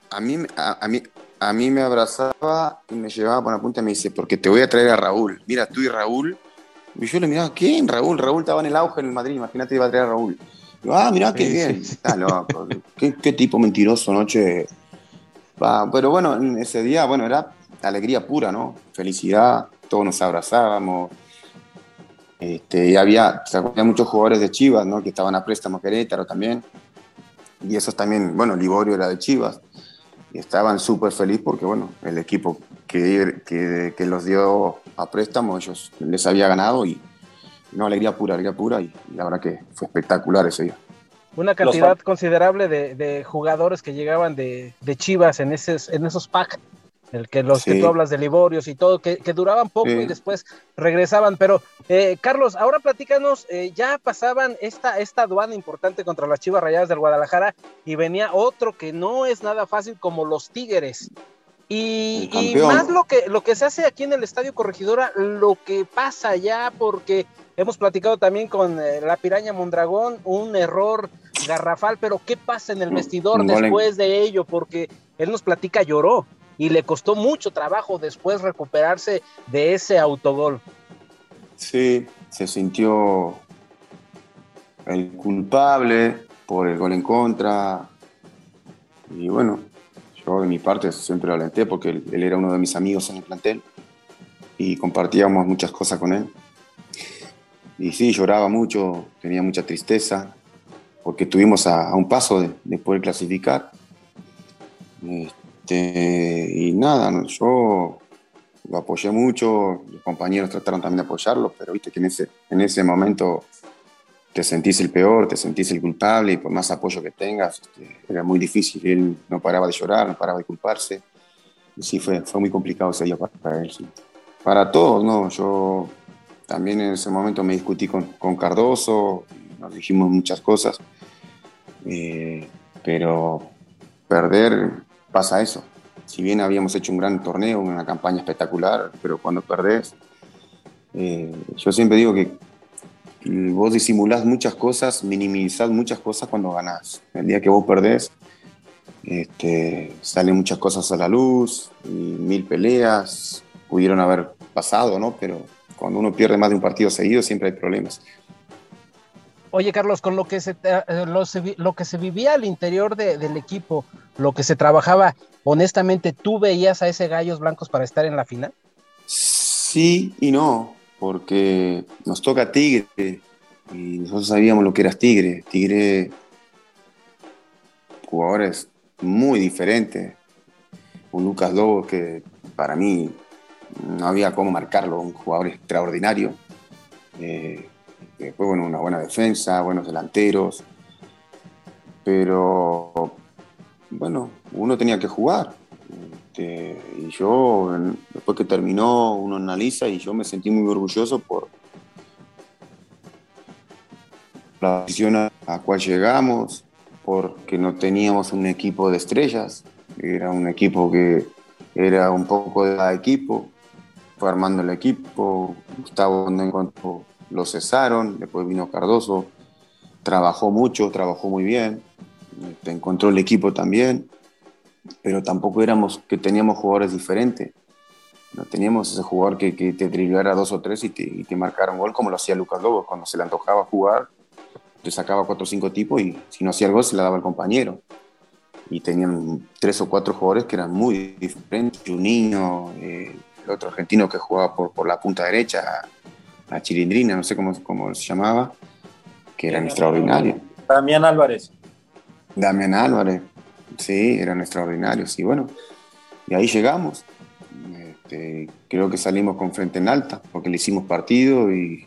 A mí, a, a, mí, a mí me abrazaba y me llevaba por la punta y me dice, porque te voy a traer a Raúl. Mira, tú y Raúl. Y yo le miraba, ¿quién? Raúl. Raúl estaba en el auge en el Madrid, imagínate, iba a traer a Raúl. Yo, ah, mira, qué sí, bien. Sí, Está loco. ¿Qué, ¿Qué, tipo mentiroso, noche. Pero bueno, en ese día, bueno, era alegría pura, ¿no? Felicidad, todos nos abrazábamos. Este, y había, muchos jugadores de Chivas, ¿no? Que estaban a préstamo Querétaro también. Y esos también, bueno, Liborio era de Chivas. Y estaban súper felices porque, bueno, el equipo que, que, los dio a préstamo, ellos les había ganado y, no, alegría pura, alegría pura. Y, la verdad que fue espectacular ese día. Una cantidad considerable de, de, jugadores que llegaban de, de Chivas en, esos, en esos packs el que los que tú hablas de Liborios y todo, que, duraban poco y después regresaban. Pero, eh, Carlos, ahora platícanos, eh, ya pasaban esta, esta aduana importante contra las Chivas Rayadas del Guadalajara y venía otro que no es nada fácil como los Tigres. Y, más lo que, lo que se hace aquí en el Estadio Corregidora, lo que pasa ya, porque hemos platicado también con eh, la Piraña Mondragón, un error garrafal, pero ¿qué pasa en el vestidor después de ello? Porque él nos platica, lloró y le costó mucho trabajo después recuperarse de ese autogol. Sí, se sintió el culpable por el gol en contra. Y bueno, yo de mi parte siempre lo alenté porque él, era uno de mis amigos en el plantel y compartíamos muchas cosas con él. Y sí, lloraba mucho, tenía mucha tristeza, porque estuvimos a, un paso de, de poder clasificar. Este, y nada, yo lo apoyé mucho, los compañeros trataron también de apoyarlo, pero viste que en ese, en ese momento te sentís el peor, te sentís el culpable y por más apoyo que tengas, este, era muy difícil. Él no paraba de llorar, no paraba de culparse. Y sí, fue, fue muy complicado ese día para él. Para todos, ¿no? Yo también en ese momento me discutí con, con Cardoso, nos dijimos muchas cosas, eh, pero perder pasa eso. Si bien habíamos hecho un gran torneo, una campaña espectacular, pero cuando perdés, eh, yo siempre digo que vos disimulás muchas cosas, minimizás muchas cosas cuando ganás. El día que vos perdés, este, salen muchas cosas a la luz, mil peleas, pudieron haber pasado, ¿no? Pero cuando uno pierde más de un partido seguido, siempre hay problemas. Oye, Carlos, con lo que se, eh, lo, que se vivía al interior del equipo, lo que se trabajaba, honestamente, ¿tú veías a ese Gallos Blancos para estar en la final? Sí y no, porque nos toca Tigre y nosotros sabíamos lo que era Tigre. Tigre, jugadores muy diferentes. Un Lucas Lobos que para mí no había cómo marcarlo, un jugador extraordinario. Eh, después, bueno, una buena defensa, buenos delanteros, pero bueno, uno tenía que jugar. Este, y yo, después que terminó, uno analiza y yo me sentí muy orgulloso por la posición a la cual llegamos, porque no teníamos un equipo de estrellas, era un equipo que era un poco de equipo, fue armando el equipo, Gustavo no encontró lo cesaron, después vino Cardoso, trabajó mucho, trabajó muy bien, este, encontró el equipo también, pero tampoco éramos que teníamos jugadores diferentes. No teníamos ese jugador que, que te driblara dos o tres y te, y te marcara un gol como lo hacía Lucas Lobos. Cuando se le antojaba jugar, te sacaba cuatro o cinco tipos y si no hacía el gol se le daba al compañero. Y tenían tres o cuatro jugadores que eran muy diferentes. Juninho, eh, el otro argentino que jugaba por, por la punta derecha, la chilindrina, no sé cómo, cómo se llamaba, que eran extraordinarios. Damián Álvarez. Damián Álvarez, sí, eran extraordinarios. Y bueno, y ahí llegamos. Este, creo que salimos con frente en alta, porque le hicimos partido y,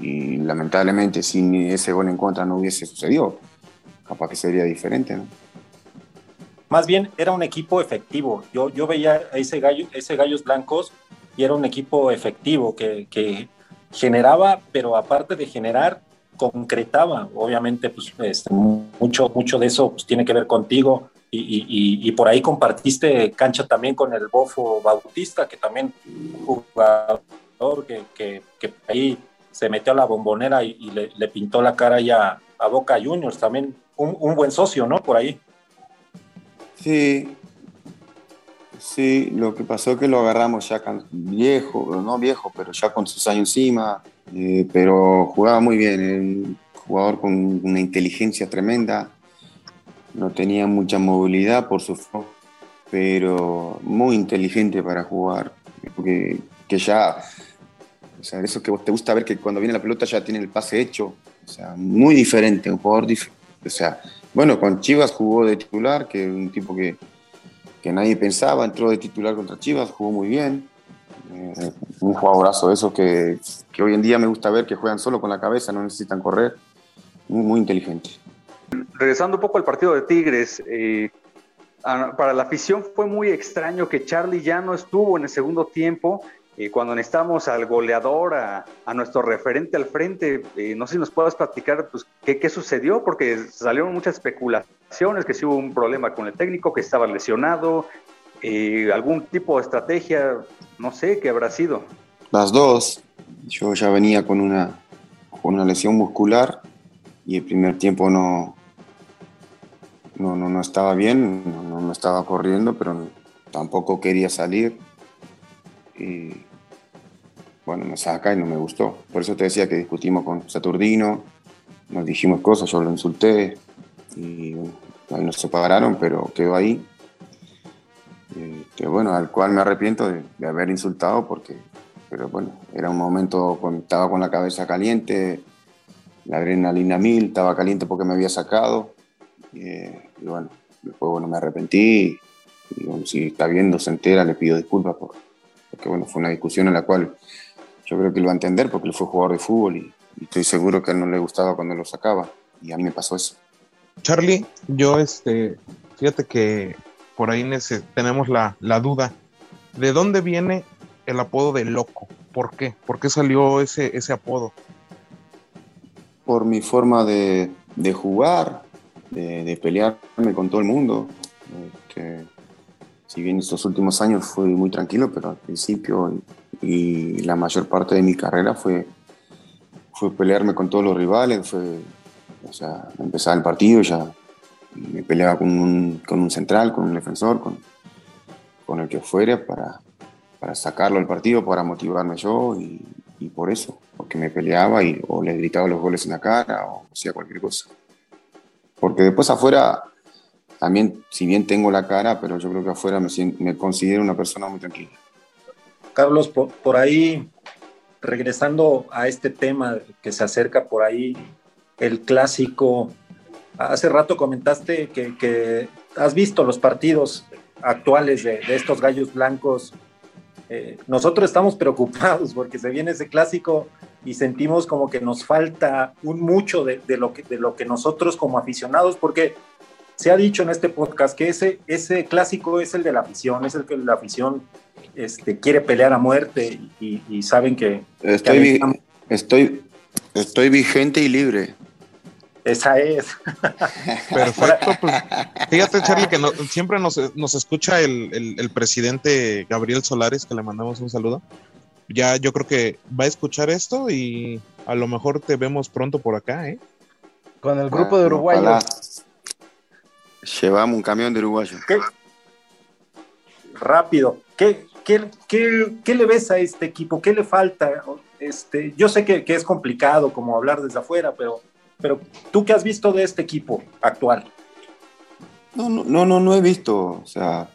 lamentablemente si ese gol en contra no hubiese sucedido, capaz que sería diferente, ¿no? Más bien era un equipo efectivo. Yo, yo veía a ese, gallo, ese Gallos Blancos y era un equipo efectivo que, generaba, pero aparte de generar, concretaba. Obviamente, pues este, mucho, mucho de eso pues, tiene que ver contigo. Y, por ahí compartiste cancha también con el Bofo Bautista, que también jugador que, ahí se metió a la bombonera y, le, pintó la cara ya a Boca Juniors. También un buen socio, ¿no? Por ahí. Sí, Sí, lo que pasó es que lo agarramos ya viejo, no viejo, pero ya con sus años encima, eh, pero jugaba muy bien, un jugador con una inteligencia tremenda, no tenía mucha movilidad por su pero muy inteligente para jugar, porque que ya O sea, eso que te gusta ver que cuando viene la pelota ya tiene el pase hecho. O sea, muy diferente, un jugador diferente. O sea, bueno, con Chivas jugó de titular, que es un tipo que, que nadie pensaba, entró de titular contra Chivas, jugó muy bien. Eh, un jugadorazo de esos que, que, hoy en día me gusta ver que juegan solo con la cabeza, no necesitan correr. Muy, inteligente. Regresando un poco al partido de Tigres, eh, para la afición fue muy extraño que Charlie ya no estuvo en el segundo tiempo. Eh, cuando necesitamos al goleador, a, nuestro referente al frente, eh, no sé si nos puedas platicar pues, qué, sucedió, porque salieron muchas especulaciones, que si hubo un problema con el técnico, que estaba lesionado, eh, algún tipo de estrategia, no sé, qué habrá sido. Las dos. Yo ya venía con una, con una lesión muscular y el primer tiempo no, no, no, estaba bien, no, estaba corriendo, pero tampoco quería salir. Y bueno, me saca y no me gustó. Por eso te decía que discutimos con Saturdino, nos dijimos cosas, yo lo insulté y ahí nos separaron, pero quedó ahí. Que bueno, al cual me arrepiento de, de, haber insultado porque, pero bueno, era un momento cuando estaba con la cabeza caliente, la adrenalina mil, estaba caliente porque me había sacado. Eh, y bueno, después bueno, me arrepentí y, y bueno, si está viendo, se entera, le pido disculpas por, porque bueno, fue una discusión en la cual yo creo que lo va a entender porque él fue jugador de fútbol y, y estoy seguro que a él no le gustaba cuando lo sacaba y a mí me pasó eso. Charlie, yo este, fíjate que por ahí tenemos la, la, duda. ¿De dónde viene el apodo de loco? ¿Por qué? ¿Por qué salió ese, ese apodo? Por mi forma de, de jugar, de, de, pelearme con todo el mundo. Este, si bien estos últimos años fui muy tranquilo, pero al principio y, y, la mayor parte de mi carrera fue, fue pelearme con todos los rivales. Fue, o sea, empezaba el partido ya me peleaba con un, con un central, con un defensor, con, con el que fuera para, para sacarlo del partido, para motivarme yo y, y, por eso, porque me peleaba y o le gritaba los goles en la cara o hacía cualquier cosa. Porque después afuera, también, si bien tengo la cara, pero yo creo que afuera me, considero una persona muy tranquila. Carlos, por, ahí, regresando a este tema que se acerca por ahí, el clásico Hace rato comentaste que, has visto los partidos actuales de, estos gallos blancos. Eh, nosotros estamos preocupados porque se viene ese clásico y sentimos como que nos falta un mucho de, lo, que, de lo que nosotros como aficionados, porque se ha dicho en este podcast que ese, ese clásico es el de la afición, es el que la afición este, quiere pelear a muerte y, y saben que... Estoy, que estoy, estoy vigente y libre. Esa es. Perfecto. Pues, fíjate, Charlie, que no, siempre nos, nos escucha el, el, el, presidente Gabriel Solares, que le mandamos un saludo. Ya yo creo que va a escuchar esto y a lo mejor te vemos pronto por acá, ¿eh? Con el grupo de uruguayos. Llevamos un camión de uruguayos. ¿Qué? Rápido. ¿Qué, qué, qué, ¿Qué le ves a este equipo? ¿Qué le falta? Este, yo sé que, que es complicado como hablar desde afuera, pero pero tú qué has visto de este equipo actual? No, no, no, no, no he visto. O sea,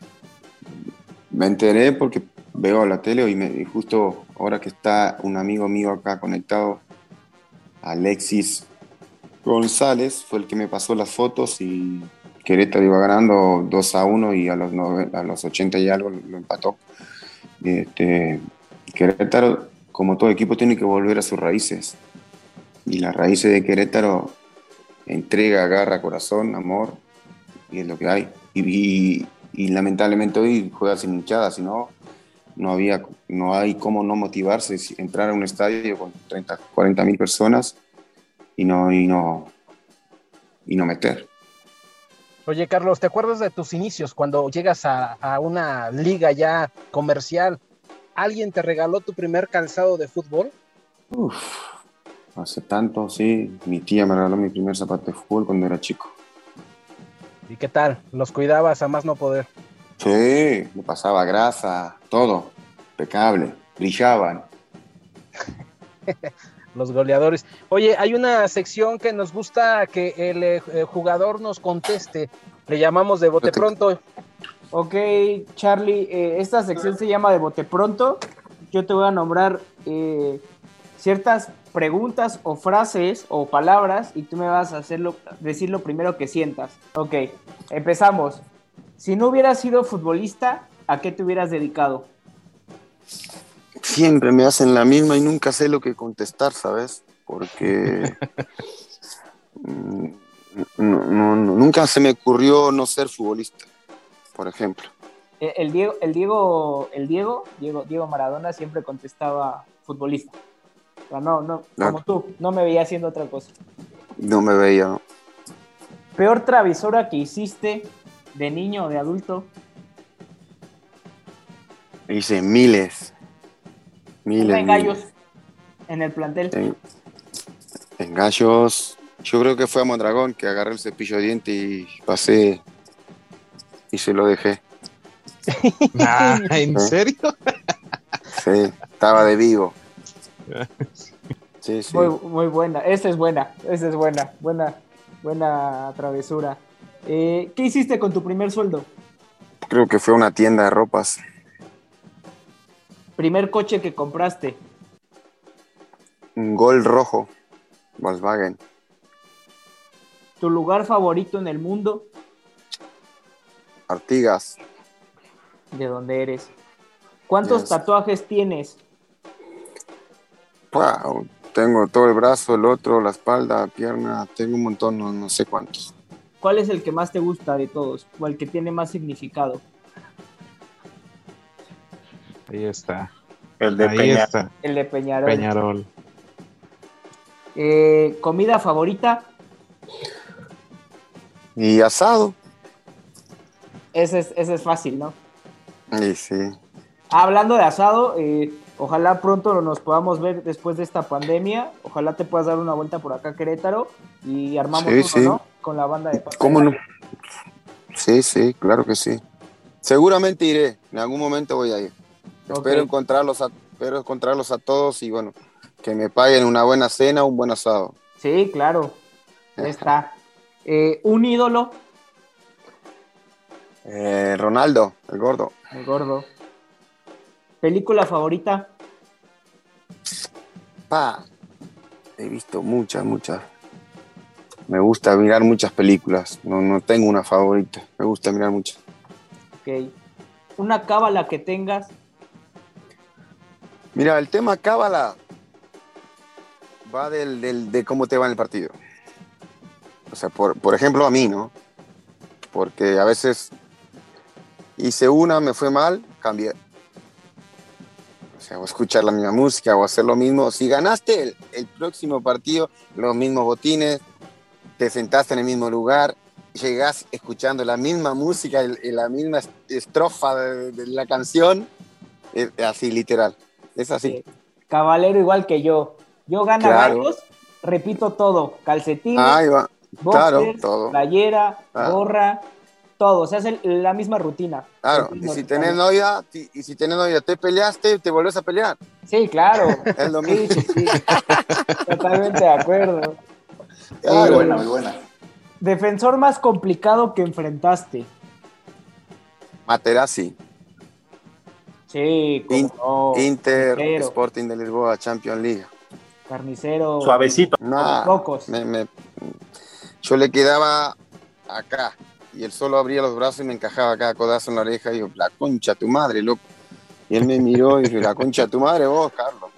me enteré porque veo la tele y, me, y justo ahora que está un amigo mío acá conectado, Alexis González, fue el que me pasó las fotos y Querétaro iba ganando 2 a 1 y a los, 9, a los 80 y algo lo empató. Este, Querétaro, como todo equipo, tiene que volver a sus raíces y las raíces de Querétaro, entrega, garra, corazón, amor, y es lo que hay. Y lamentablemente hoy juega sin hinchada, si no, no, había, no hay cómo no motivarse, entrar a un estadio con 30, 40 mil personas y no, y, no, y no meter. Oye, Carlos, ¿te acuerdas de tus inicios cuando llegas a, a una liga ya comercial? ¿Alguien te regaló tu primer calzado de fútbol? Uf, Hace tanto, sí. Mi tía me regaló mi primer zapato de fútbol cuando era chico. ¿Y qué tal? ¿Los cuidabas a más no poder? Sí, me pasaba grasa, todo. Impecable. Brillaban. Los goleadores. Oye, hay una sección que nos gusta que el eh, jugador nos conteste. Le llamamos de bote pronto. Ok, Charlie, eh, esta sección se llama de bote pronto. Yo te voy a nombrar eh, ciertas preguntas o frases o palabras y tú me vas a hacerlo, decir lo primero que sientas. Ok, empezamos. Si no hubieras sido futbolista, ¿a qué te hubieras dedicado? Siempre me hacen la misma y nunca sé lo que contestar, ¿sabes? Porque mm, no- no- no- nunca se me ocurrió no ser futbolista, por ejemplo. Eh, El Diego, el Diego, el Diego, Diego, Diego Maradona siempre contestaba futbolista. No, no, como tú, no me veía haciendo otra cosa. No me veía. ¿no? Peor travesura que hiciste de niño o de adulto. Hice miles. Miles. En gallos miles. en el plantel. En, en gallos. Yo creo que fue a Mondragón que agarré el cepillo de diente y pasé y se lo dejé. Ah, ¿En serio? Sí, estaba de vivo. Sí, sí. Muy, muy buena, esa es buena, esa es buena, buena, buena travesura. Eh, ¿Qué hiciste con tu primer sueldo? Creo que fue una tienda de ropas. Primer coche que compraste. Un gol rojo. Volkswagen. Tu lugar favorito en el mundo, Artigas. de dónde eres. ¿Cuántos Yes. tatuajes tienes? Wow, tengo todo el brazo, el otro, la espalda, pierna, tengo un montón, no, no sé cuántos. ¿Cuál es el que más te gusta de todos? ¿O el que tiene más significado? Ahí está. El de Ahí Peña. está. El de Peñarol. Peñarol. Eh, ¿Comida favorita? Y asado. Ese es, ese es fácil, ¿no? Y sí. Ah, hablando de asado, eh, ojalá pronto nos podamos ver después de esta pandemia. Ojalá te puedas dar una vuelta por acá Querétaro y armamos Sí, uno, sí. ¿no? Con la banda de Pata ¿Cómo de no? Sí, sí, claro que sí. Seguramente iré, en algún momento voy a ir. Espero encontrarlos a, espero encontrarlos a todos y bueno, que me paguen una buena cena, un buen asado. Sí, claro. Ahí está. Eh, un ídolo, Eh, Ronaldo, el gordo. el gordo. Película favorita, Pa, he visto muchas, muchas. Me gusta mirar muchas películas. No, no tengo una favorita. Me gusta mirar muchas. ok. Una cábala que tengas, Mira, el tema cábala va del, del- de cómo te va en el partido. O sea, por, por ejemplo, a mí, ¿no? Porque a veces hice una, me fue mal, cambié. O sea, o escuchar la misma música o hacer lo mismo. Si ganaste el, el próximo partido, los mismos botines, te sentaste en el mismo lugar, llegás escuchando la misma música y, la misma estrofa de, la canción, así literal. Es así. eh, cabalero igual que yo. Yo gano Claro. gallos, repito todo. Calcetines, Ahí va. Claro, boxers, todo. playera, Ah. gorra, todo. Se hace la misma rutina. Claro, y si tenés novia, ti- y si tenés novia, te peleaste, te volvés a pelear. Sí, claro. Es lo mismo. sí, sí. Totalmente de acuerdo. Claro. Eh, buena, muy buena. Defensor más complicado que enfrentaste. Materazzi, Sí, como In- no. Inter, Carnicero. Sporting de Lisboa, Champions League. Carnicero. Suavecito. Nah, me- me- yo le quedaba acá y él solo abría los brazos y me encajaba cada codazo en la oreja y yo, la concha tu madre, loco. Y él me miró y dijo, la concha tu madre vos, Carlos.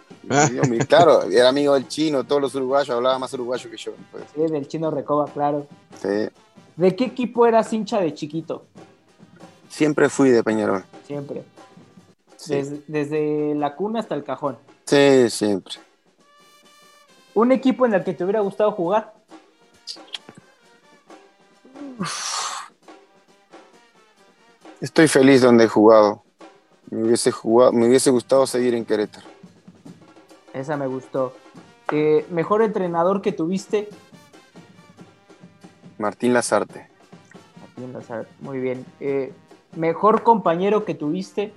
Y yo, mi- claro, era amigo del chino, todos los uruguayos, hablaba más uruguayo que yo. pues, Sí, del chino Recoba, claro. sí. ¿De qué equipo eras hincha de chiquito? Siempre fui de Peñarol. Siempre. Sí, Desde, desde la cuna hasta el cajón. sí siempre. ¿Un equipo en el que te hubiera gustado jugar? Estoy feliz donde he jugado. Me hubiese, jugado, me hubiese gustado seguir en Querétaro. Esa me gustó. Eh, ¿Mejor entrenador que tuviste? Martín Lazarte. Martín Lazar, Muy bien. Eh, ¿Mejor compañero que tuviste?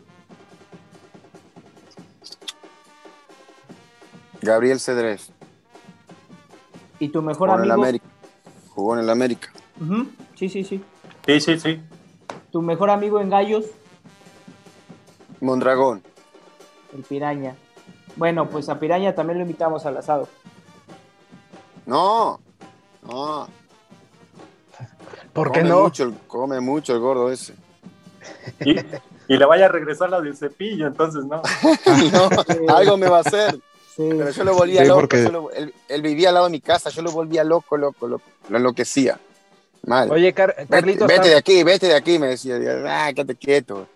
Gabriel Cedrés. ¿Y tu mejor Jugó en el amigo? América. Jugó en el América. Sí, sí, sí. Sí, sí, sí. ¿Tu mejor amigo en Gallos? Mondragón. El Piraña. Bueno, pues a Piraña también lo invitamos al asado. No, no. ¿Por qué come no? Mucho, come mucho el gordo ese. Y, y le vaya a regresar la del cepillo, entonces no. No, algo me va a hacer. Sí. Pero yo lo volvía Sí, loco. porque- yo lo- él, él vivía al lado de mi casa, yo lo volvía loco, loco, loco. Lo enloquecía. Mal. Oye, Car- vete, Carlitos, vete de aquí, vete de aquí, me decía. Ah, quédate quieto.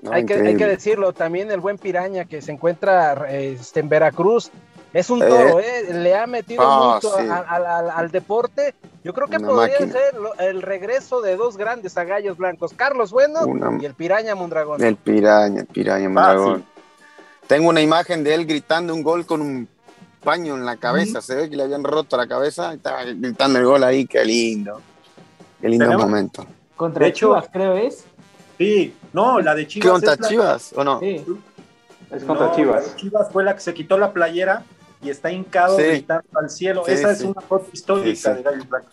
No, hay, que, hay que decirlo, también el buen Piraña que se encuentra este, en Veracruz, es un Eh. toro, ¿eh? le ha metido Ah, mucho sí. al, al- al deporte. Yo creo que Una podría máquina. ser lo- el regreso de dos grandes agallos blancos, Carlos Bueno Una- y el Piraña Mondragón. El piraña, el piraña. Mondragón. Tengo una imagen de él gritando un gol con un paño en la cabeza. Se ve que le habían roto la cabeza y estaba gritando el gol ahí. Qué lindo. Qué lindo Tenemos- momento. Contra De hecho- Chivas, creo es. Sí, no, la de Chivas. ¿Qué la- Chivas? ¿O no? Sí. Es contra No, Chivas. la de Chivas fue la que se quitó la playera y está hincado Sí. gritando al cielo. Sí, Esa sí. es una foto histórica Sí, sí. de Gallos Blancos.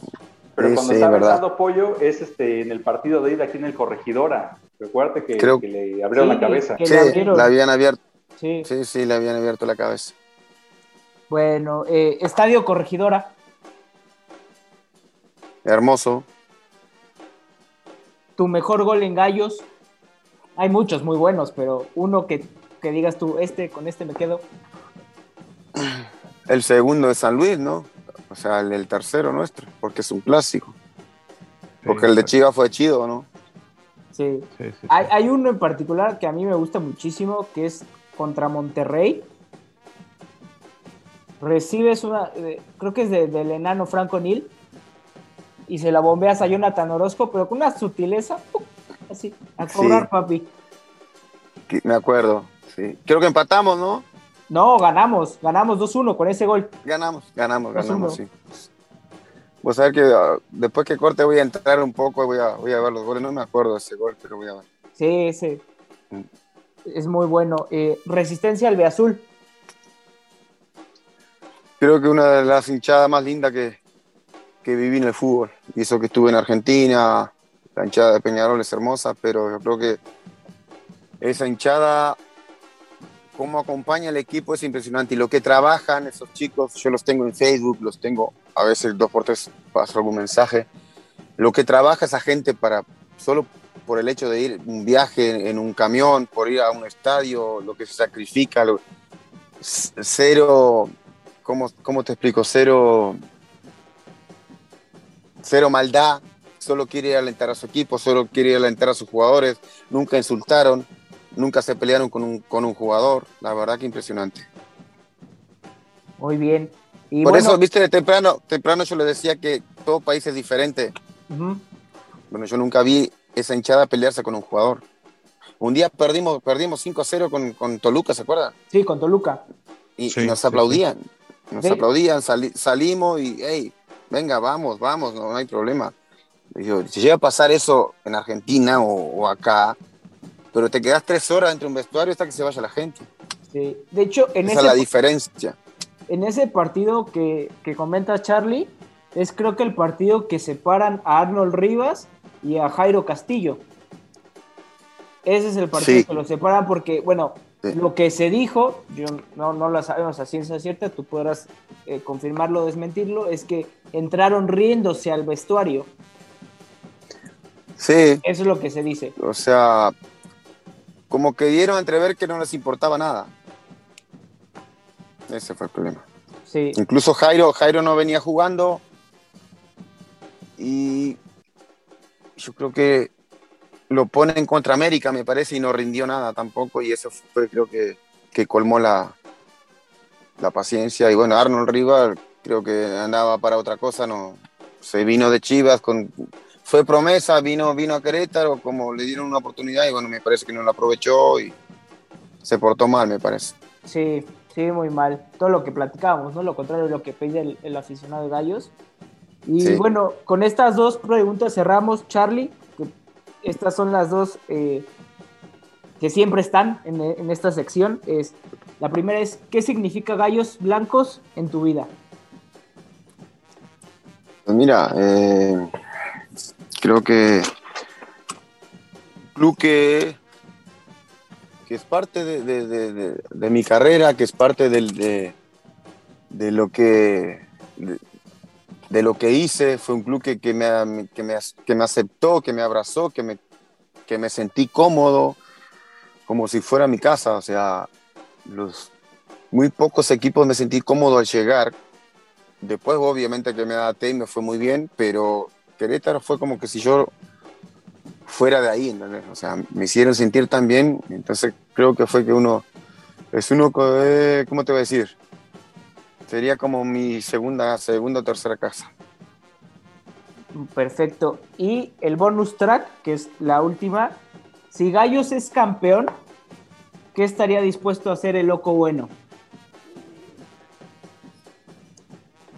Pero Sí, cuando sí, está verdad. aventando pollo es este en el partido de ida aquí en el Corregidora. Recuerda que, Creo- que le abrieron Sí, la cabeza. Sí, la habían abierto. Sí. Sí, sí, le habían abierto la cabeza. Bueno, eh, Estadio Corregidora. Hermoso. Tu mejor gol en Gallos. Hay muchos muy buenos, pero uno que, que digas tú, este, con este me quedo. El segundo de San Luis, ¿no? O sea, el, el tercero nuestro, porque es un clásico. Porque el de Chivas fue chido, ¿no? Sí. Sí, sí, sí. Hay, hay uno en particular que a mí me gusta muchísimo, que es contra Monterrey. Recibes una, eh, creo que es de- del enano Franco Nil, y se la bombeas a Jonathan Orozco, pero con una sutileza, ¡pum! así, a cobrar, Sí. papi. Me acuerdo. Sí. Creo que empatamos, ¿no? No, ganamos, ganamos 2-1 con ese gol. Ganamos, ganamos, ganamos, sí. Pues a ver que ah, después que corte voy a entrar un poco, voy a, voy a ver los goles. No me acuerdo de ese gol, pero voy a ver. Sí, ese Mm. Es muy bueno. Eh, resistencia al Beazul. Creo que una de las hinchadas más lindas que, que viví en el fútbol. Y eso que estuve en Argentina, la hinchada de Peñarol es hermosa, pero yo creo que esa hinchada, cómo acompaña al equipo es impresionante. Y lo que trabajan esos chicos, yo los tengo en Facebook, los tengo a veces dos por tres, paso algún mensaje. Lo que trabaja esa gente para, solo por el hecho de ir un viaje en un camión, por ir a un estadio, lo que se sacrifica, lo- cero, ¿cómo, cómo te explico? Cero, cero maldad, solo quiere alentar a su equipo, solo quiere alentar a sus jugadores, nunca insultaron, nunca se pelearon con un, con un jugador, la verdad que impresionante. Muy bien. Y Por bueno, eso, viste, de temprano, temprano yo le decía que todo país es diferente. Bueno, yo nunca vi esa hinchada pelearse con un jugador. Un día perdimos, perdimos 5-0 con, con Toluca, ¿se acuerda? sí, con Toluca. Y, Sí, y nos sí, aplaudían. Nos Sí. aplaudían, sali- salimos y, hey, venga, vamos, vamos, no, no hay problema. Digo, si llega a pasar eso en Argentina o, o acá, pero te quedas tres horas dentro de un vestuario hasta que se vaya la gente. Sí. De hecho, en Esa es la ese, diferencia. en ese partido que, que comenta Charlie, es creo que el partido que separan a Arnold Rivas y a Jairo Castillo. Ese es el partido Sí. que los separan porque, bueno, Sí. lo que se dijo, yo no, no lo sabemos a ciencia cierta, tú podrás eh, confirmarlo o desmentirlo, es que entraron riéndose al vestuario. Sí, Eso es lo que se dice. o sea, como que dieron a entrever que no les importaba nada. Ese fue el problema. Sí. Incluso Jairo, Jairo no venía jugando y yo creo que lo ponen contra América, me parece, y no rindió nada tampoco y eso fue creo que, que colmó la, la paciencia y bueno, Arnold Rivas creo que andaba para otra cosa, no se vino de Chivas con fue promesa, vino vino a Querétaro como le dieron una oportunidad y bueno, me parece que no la aprovechó y se portó mal, me parece. Sí, sí, muy mal. Todo lo que platicábamos, ¿no? Lo contrario de lo que pide el, el aficionado de Gallos. Y Sí. bueno, con estas dos preguntas cerramos, Charlie. estas son las dos eh, que siempre están en, en esta sección. Es, la primera es, ¿qué significa Gallos Blancos en tu vida? Pues mira, eh, creo que club que que es parte de, de- de- de- de mi carrera, que es parte del- de, de lo que de, lo que hice. Fue un club que, que me, que, me, que me aceptó, que me abrazó, que me, que me sentí cómodo, como si fuera mi casa. O sea, los muy pocos equipos me sentí cómodo al llegar. Después, obviamente, que me adapté y me fue muy bien, pero Querétaro fue como que si yo fuera de ahí. O sea, me hicieron sentir tan bien, entonces creo que fue que uno, es uno, que, ¿cómo te voy a decir? Sería como mi segunda, segunda o tercera casa. Perfecto. Y el bonus track, que es la última. Si Gallos es campeón, ¿qué estaría dispuesto a hacer el loco bueno?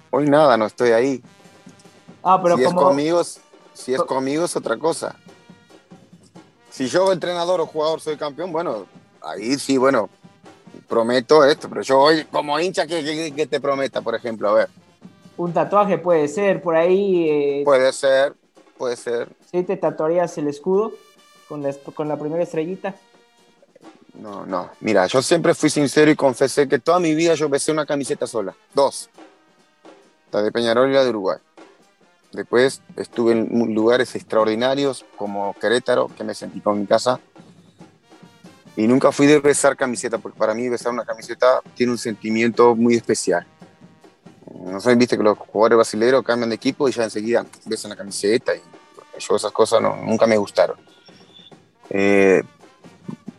Hoy nada, no estoy ahí. Ah, pero si como. es conmigo, si es conmigo es otra cosa. Si yo, entrenador o jugador, soy campeón, bueno, ahí sí, bueno, prometo esto, pero yo hoy, como hincha, ¿qué, qué- qué te prometa, por ejemplo? A ver, Un tatuaje puede ser, por ahí. eh, puede ser, puede ser. ¿Sí te tatuarías el escudo con la, con la primera estrellita? No, no. Mira, yo siempre fui sincero y confesé que toda mi vida yo besé una camiseta sola. Dos. La de Peñarol y la de Uruguay. Después estuve en lugares extraordinarios como Querétaro, que me sentí con mi casa. Y nunca fui de besar camiseta, porque para mí besar una camiseta tiene un sentimiento muy especial. No sé, viste que los jugadores brasileños cambian de equipo y ya enseguida besan la camiseta. Y yo esas cosas no, nunca me gustaron. Eh,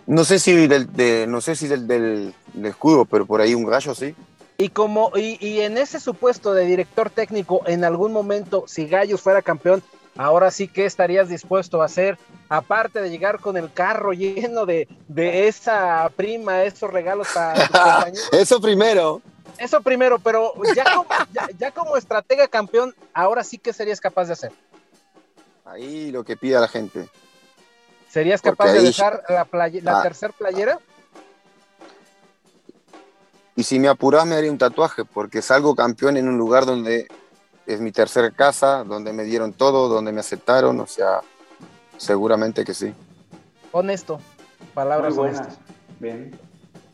no sé si del, de- no sé si del, del- del escudo, pero por ahí un gallo sí. Y como, y, y en ese supuesto de director técnico, en algún momento, si Gallos fuera campeón, ahora sí que estarías dispuesto a hacer, aparte de llegar con el carro lleno de, de esa prima, esos regalos para. Eso primero. Eso primero, pero ya como, ya, ya como estratega campeón, ahora sí que serías capaz de hacer. Ahí lo que pida la gente. ¿Serías capaz de dejar la, playe- la Ah. tercer playera? Y si me apurás me haría un tatuaje, porque salgo campeón en un lugar donde es mi tercera casa, donde me dieron todo, donde me aceptaron, o sea, seguramente que sí. Honesto, palabras Muy buenas. honestas. Bien.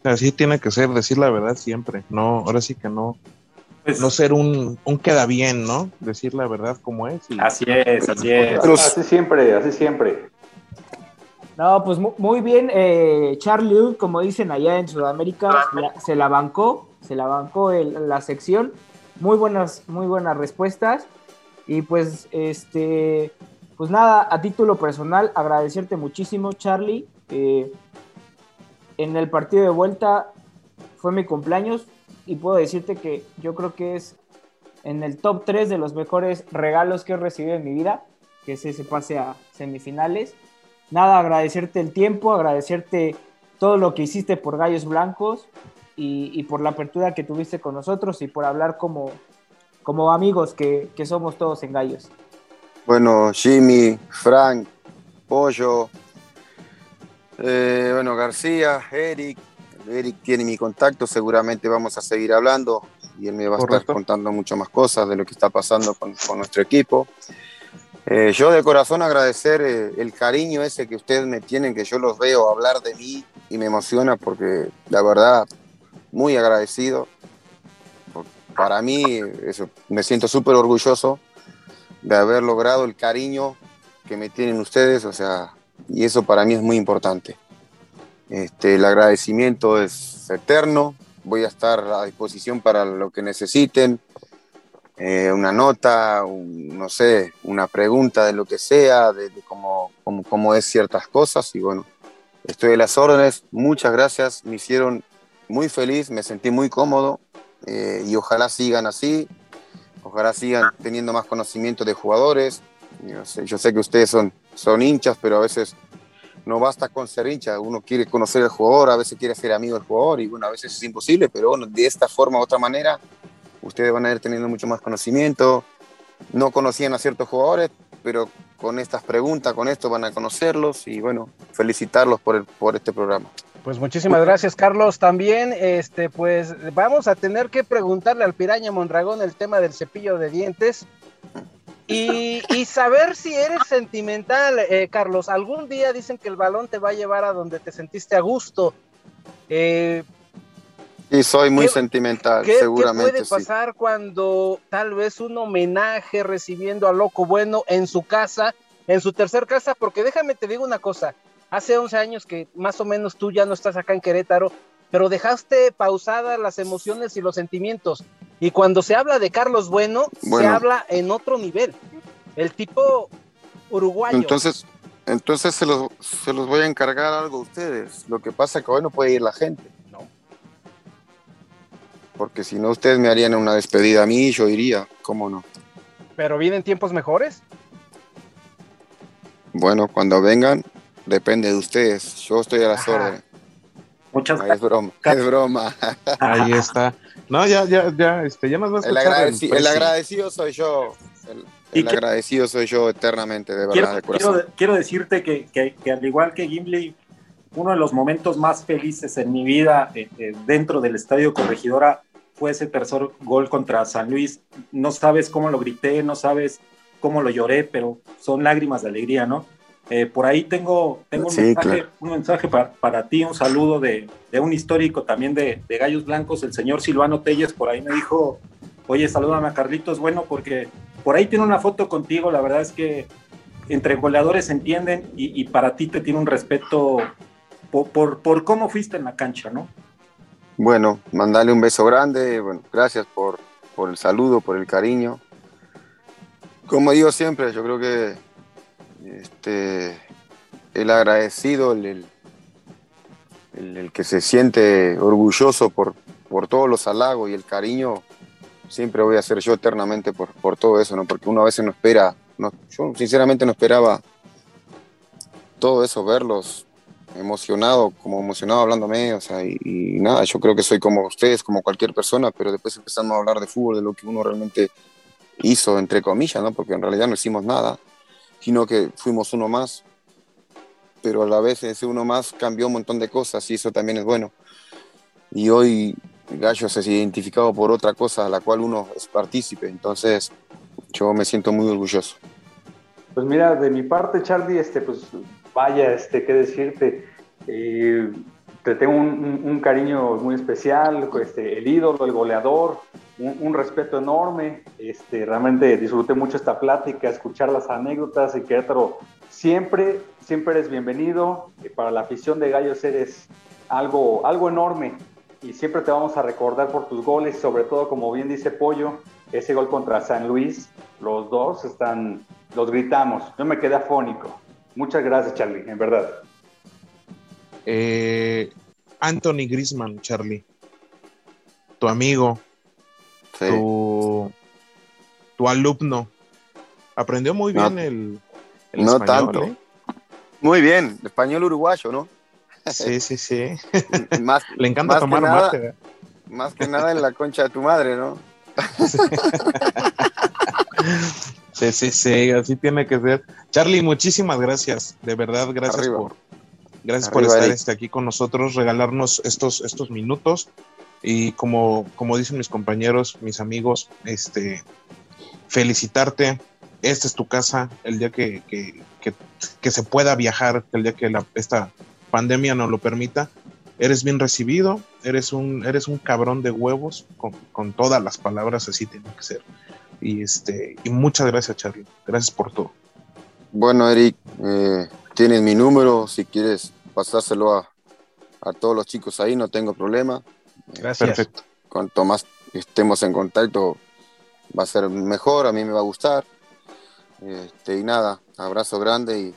Así tiene que ser, decir la verdad siempre. No, ahora sí que no. Pues, No ser un, un queda bien, ¿no? Decir la verdad como es. y- así es, así es. Así siempre, así siempre. No, pues mu- muy bien, eh, Charlie, como dicen allá en Sudamérica, la- se la bancó, se la bancó el- la sección. Muy buenas, muy buenas respuestas. Y pues, este, pues nada, a título personal, agradecerte muchísimo, Charlie. Eh, en el partido de vuelta fue mi cumpleaños y puedo decirte que yo creo que es en el top 3 de los mejores regalos que he recibido en mi vida, que es ese pase a semifinales nada, agradecerte el tiempo, agradecerte todo lo que hiciste por Gallos Blancos y, y por la apertura que tuviste con nosotros y por hablar como, como amigos que, que somos todos en Gallos. Bueno, Jimmy, Frank, Pollo, eh, bueno, García, Eric. Eric tiene mi contacto, seguramente vamos a seguir hablando y él me va a estar contando mucho más cosas de lo que está pasando con, con nuestro equipo. Eh, yo de corazón agradecer eh, el cariño ese que ustedes me tienen, que yo los veo hablar de mí y me emociona porque la verdad, muy agradecido. Para mí, eso, me siento súper orgulloso de haber logrado el cariño que me tienen ustedes, o sea, y eso para mí es muy importante. Este, el agradecimiento es eterno, voy a estar a disposición para lo que necesiten, eh, una nota, no sé, una pregunta de lo que sea, de, de cómo, cómo, cómo es ciertas cosas, y bueno, estoy a las órdenes, muchas gracias, me hicieron muy feliz, me sentí muy cómodo, eh, y ojalá sigan así, ojalá sigan teniendo más conocimiento de jugadores. Yo sé, yo sé que ustedes son, son hinchas, pero a veces no basta con ser hincha, uno quiere conocer al jugador, a veces quiere ser amigo del jugador y bueno, a veces es imposible, pero bueno, de esta forma u otra manera, ustedes van a ir teniendo mucho más conocimiento. No conocían a ciertos jugadores, pero con estas preguntas, con esto van a conocerlos y bueno, felicitarlos por, el, por este programa. Pues muchísimas gracias, Carlos. También, este, pues vamos a tener que preguntarle al Piraña Mondragón el tema del cepillo de dientes. Y, y saber si eres sentimental, eh, Carlos. Algún día dicen que el balón te va a llevar a donde te sentiste a gusto. Eh, y soy muy ¿Qué- sentimental, ¿Qué, qué seguramente. puede sí. pasar cuando tal vez un homenaje recibiendo a Loco Bueno en su casa, en su tercer casa? Porque déjame te digo una cosa, hace 11 años que más o menos tú ya no estás acá en Querétaro, pero dejaste pausadas las emociones y los sentimientos. Y cuando se habla de Carlos Bueno, se habla en otro nivel. El tipo uruguayo. Entonces, entonces se los, se los voy a encargar algo a ustedes. Lo que pasa es que hoy no puede ir la gente. No. Porque si no, ustedes me harían una despedida a mí y yo iría. ¿Cómo no? Pero vienen tiempos mejores. Bueno, cuando vengan, depende de ustedes. Yo estoy a las Ajá. órdenes. Muchas No, es broma, es broma. Ahí está. No, ya, ya, ya, este, ya nos va a El, agradeci- el presi. agradecido soy yo. El, Y el que- agradecido soy yo eternamente, de verdad, quiero, de corazón. quiero- quiero decirte que, que- que al igual que Gimli, uno de los momentos más felices en mi vida eh, eh, dentro del Estadio Corregidora fue ese tercer gol contra San Luis. No sabes cómo lo grité, no sabes cómo lo lloré, pero son lágrimas de alegría, ¿no? Eh, por ahí tengo, tengo un Sí, mensaje, claro. un mensaje para, para ti, un saludo de, de un histórico también de, de Gallos Blancos, el señor Silvano Telles, por ahí me dijo, oye, salúdame a Carlitos, bueno, porque por ahí tiene una foto contigo, la verdad es que entre goleadores se entienden y, y para ti te tiene un respeto por, por, por cómo fuiste en la cancha, ¿no? Bueno, mandarle un beso grande. Bueno, gracias por, por el saludo, por el cariño. Como digo siempre, yo creo que este, el agradecido, el, el- que se siente orgulloso por, por todos los halagos y el cariño, siempre voy a ser yo eternamente por, por todo eso, ¿no? Porque uno a veces no espera, no, yo sinceramente no esperaba todo eso, verlos emocionado, como emocionado hablándome, o sea, y, y nada, yo creo que soy como ustedes, como cualquier persona, pero después empezamos a hablar de fútbol, de lo que uno realmente hizo, entre comillas, ¿no? Porque en realidad no hicimos nada, sino que fuimos uno más, pero a la vez ese uno más cambió un montón de cosas y eso también es bueno. Y hoy Gallo se ha identificado por otra cosa a la cual uno es partícipe, entonces yo me siento muy orgulloso. Pues mira, de mi parte, Charlie, este, pues vaya, este, qué decirte. Eh, te tengo un, un- un cariño muy especial, este, el ídolo, el goleador, un, respeto enorme. Este, realmente disfruté mucho esta plática, escuchar las anécdotas y Querétaro. Siempre, siempre eres bienvenido. Eh, para la afición de Gallos eres algo, algo enorme y siempre te vamos a recordar por tus goles, sobre todo, como bien dice Pollo, ese gol contra San Luis, los dos están, los gritamos. Yo me quedé afónico. Muchas gracias, Charlie, en verdad. Eh, Anthony Grisman, Charlie. Tu amigo, Sí. tu, tu alumno. Aprendió muy No- bien el, el no español, tanto. ¿eh? Muy bien, español uruguayo, ¿no? Sí, sí, sí. Más, Le encanta más tomar nada- mate. ¿eh? Más que nada en la concha de tu madre, ¿no? Sí, sí, sí, así tiene que ser. Charlie, muchísimas gracias. De verdad, gracias Arriba. por gracias Arriba, por estar este, aquí con nosotros, regalarnos estos, estos minutos. Y como, como dicen mis compañeros, mis amigos, este felicitarte. Esta es tu casa, el día que, que, que- que se pueda viajar, el día que esta pandemia nos lo permita. Eres bien recibido, eres un, eres un cabrón de huevos, con, con todas las palabras así tiene que ser. Y este, y muchas gracias, Charlie. Gracias por todo. Bueno, Eric, eh, tienes mi número, si quieres pasárselo a, a todos los chicos ahí, no tengo problema. Gracias. Perfecto. Cuanto más estemos en contacto, va a ser mejor, a mí me va a gustar. Este, y nada, abrazo grande y,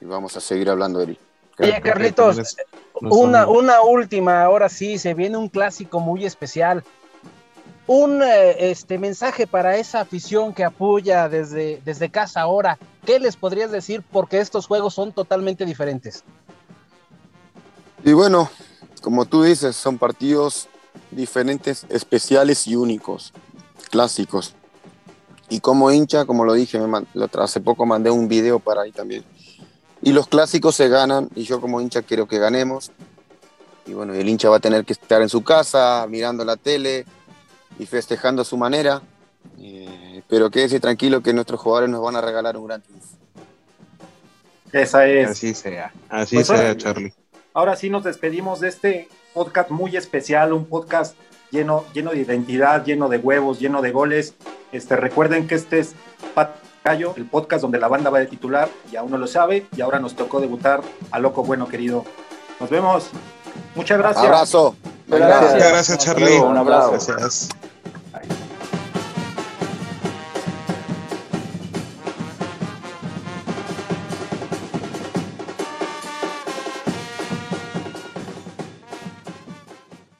y vamos a seguir hablando, Eric. Oye, Carlitos, Eres Una, una última, ahora sí, se viene un clásico muy especial. Un eh, este mensaje para esa afición que apoya desde, desde casa ahora. ¿Qué les podrías decir? Porque estos juegos son totalmente diferentes. Y bueno, como tú dices, son partidos diferentes, especiales y únicos, clásicos. Y como hincha, como lo dije, me lo- hace poco mandé un video para ahí también. Y los clásicos se ganan y yo como hincha quiero que ganemos. Y bueno, el hincha va a tener que estar en su casa, mirando la tele y festejando a su manera. Eh, pero quédese tranquilo que nuestros jugadores nos van a regalar un gran triunfo. Esa es. Así sea, así Pues sea, Charlie. Ahora sí nos despedimos de este podcast muy especial, un podcast lleno, lleno de identidad, lleno de huevos, lleno de goles. Este, recuerden que este es Pat Gallo, el podcast donde la banda va de titular y aún no lo sabe y ahora nos tocó debutar a Loco Bueno Querido. Nos vemos. Muchas gracias. Abrazo. Gracias. Muchas gracias, Hasta Charlie. un abrazo. Gracias.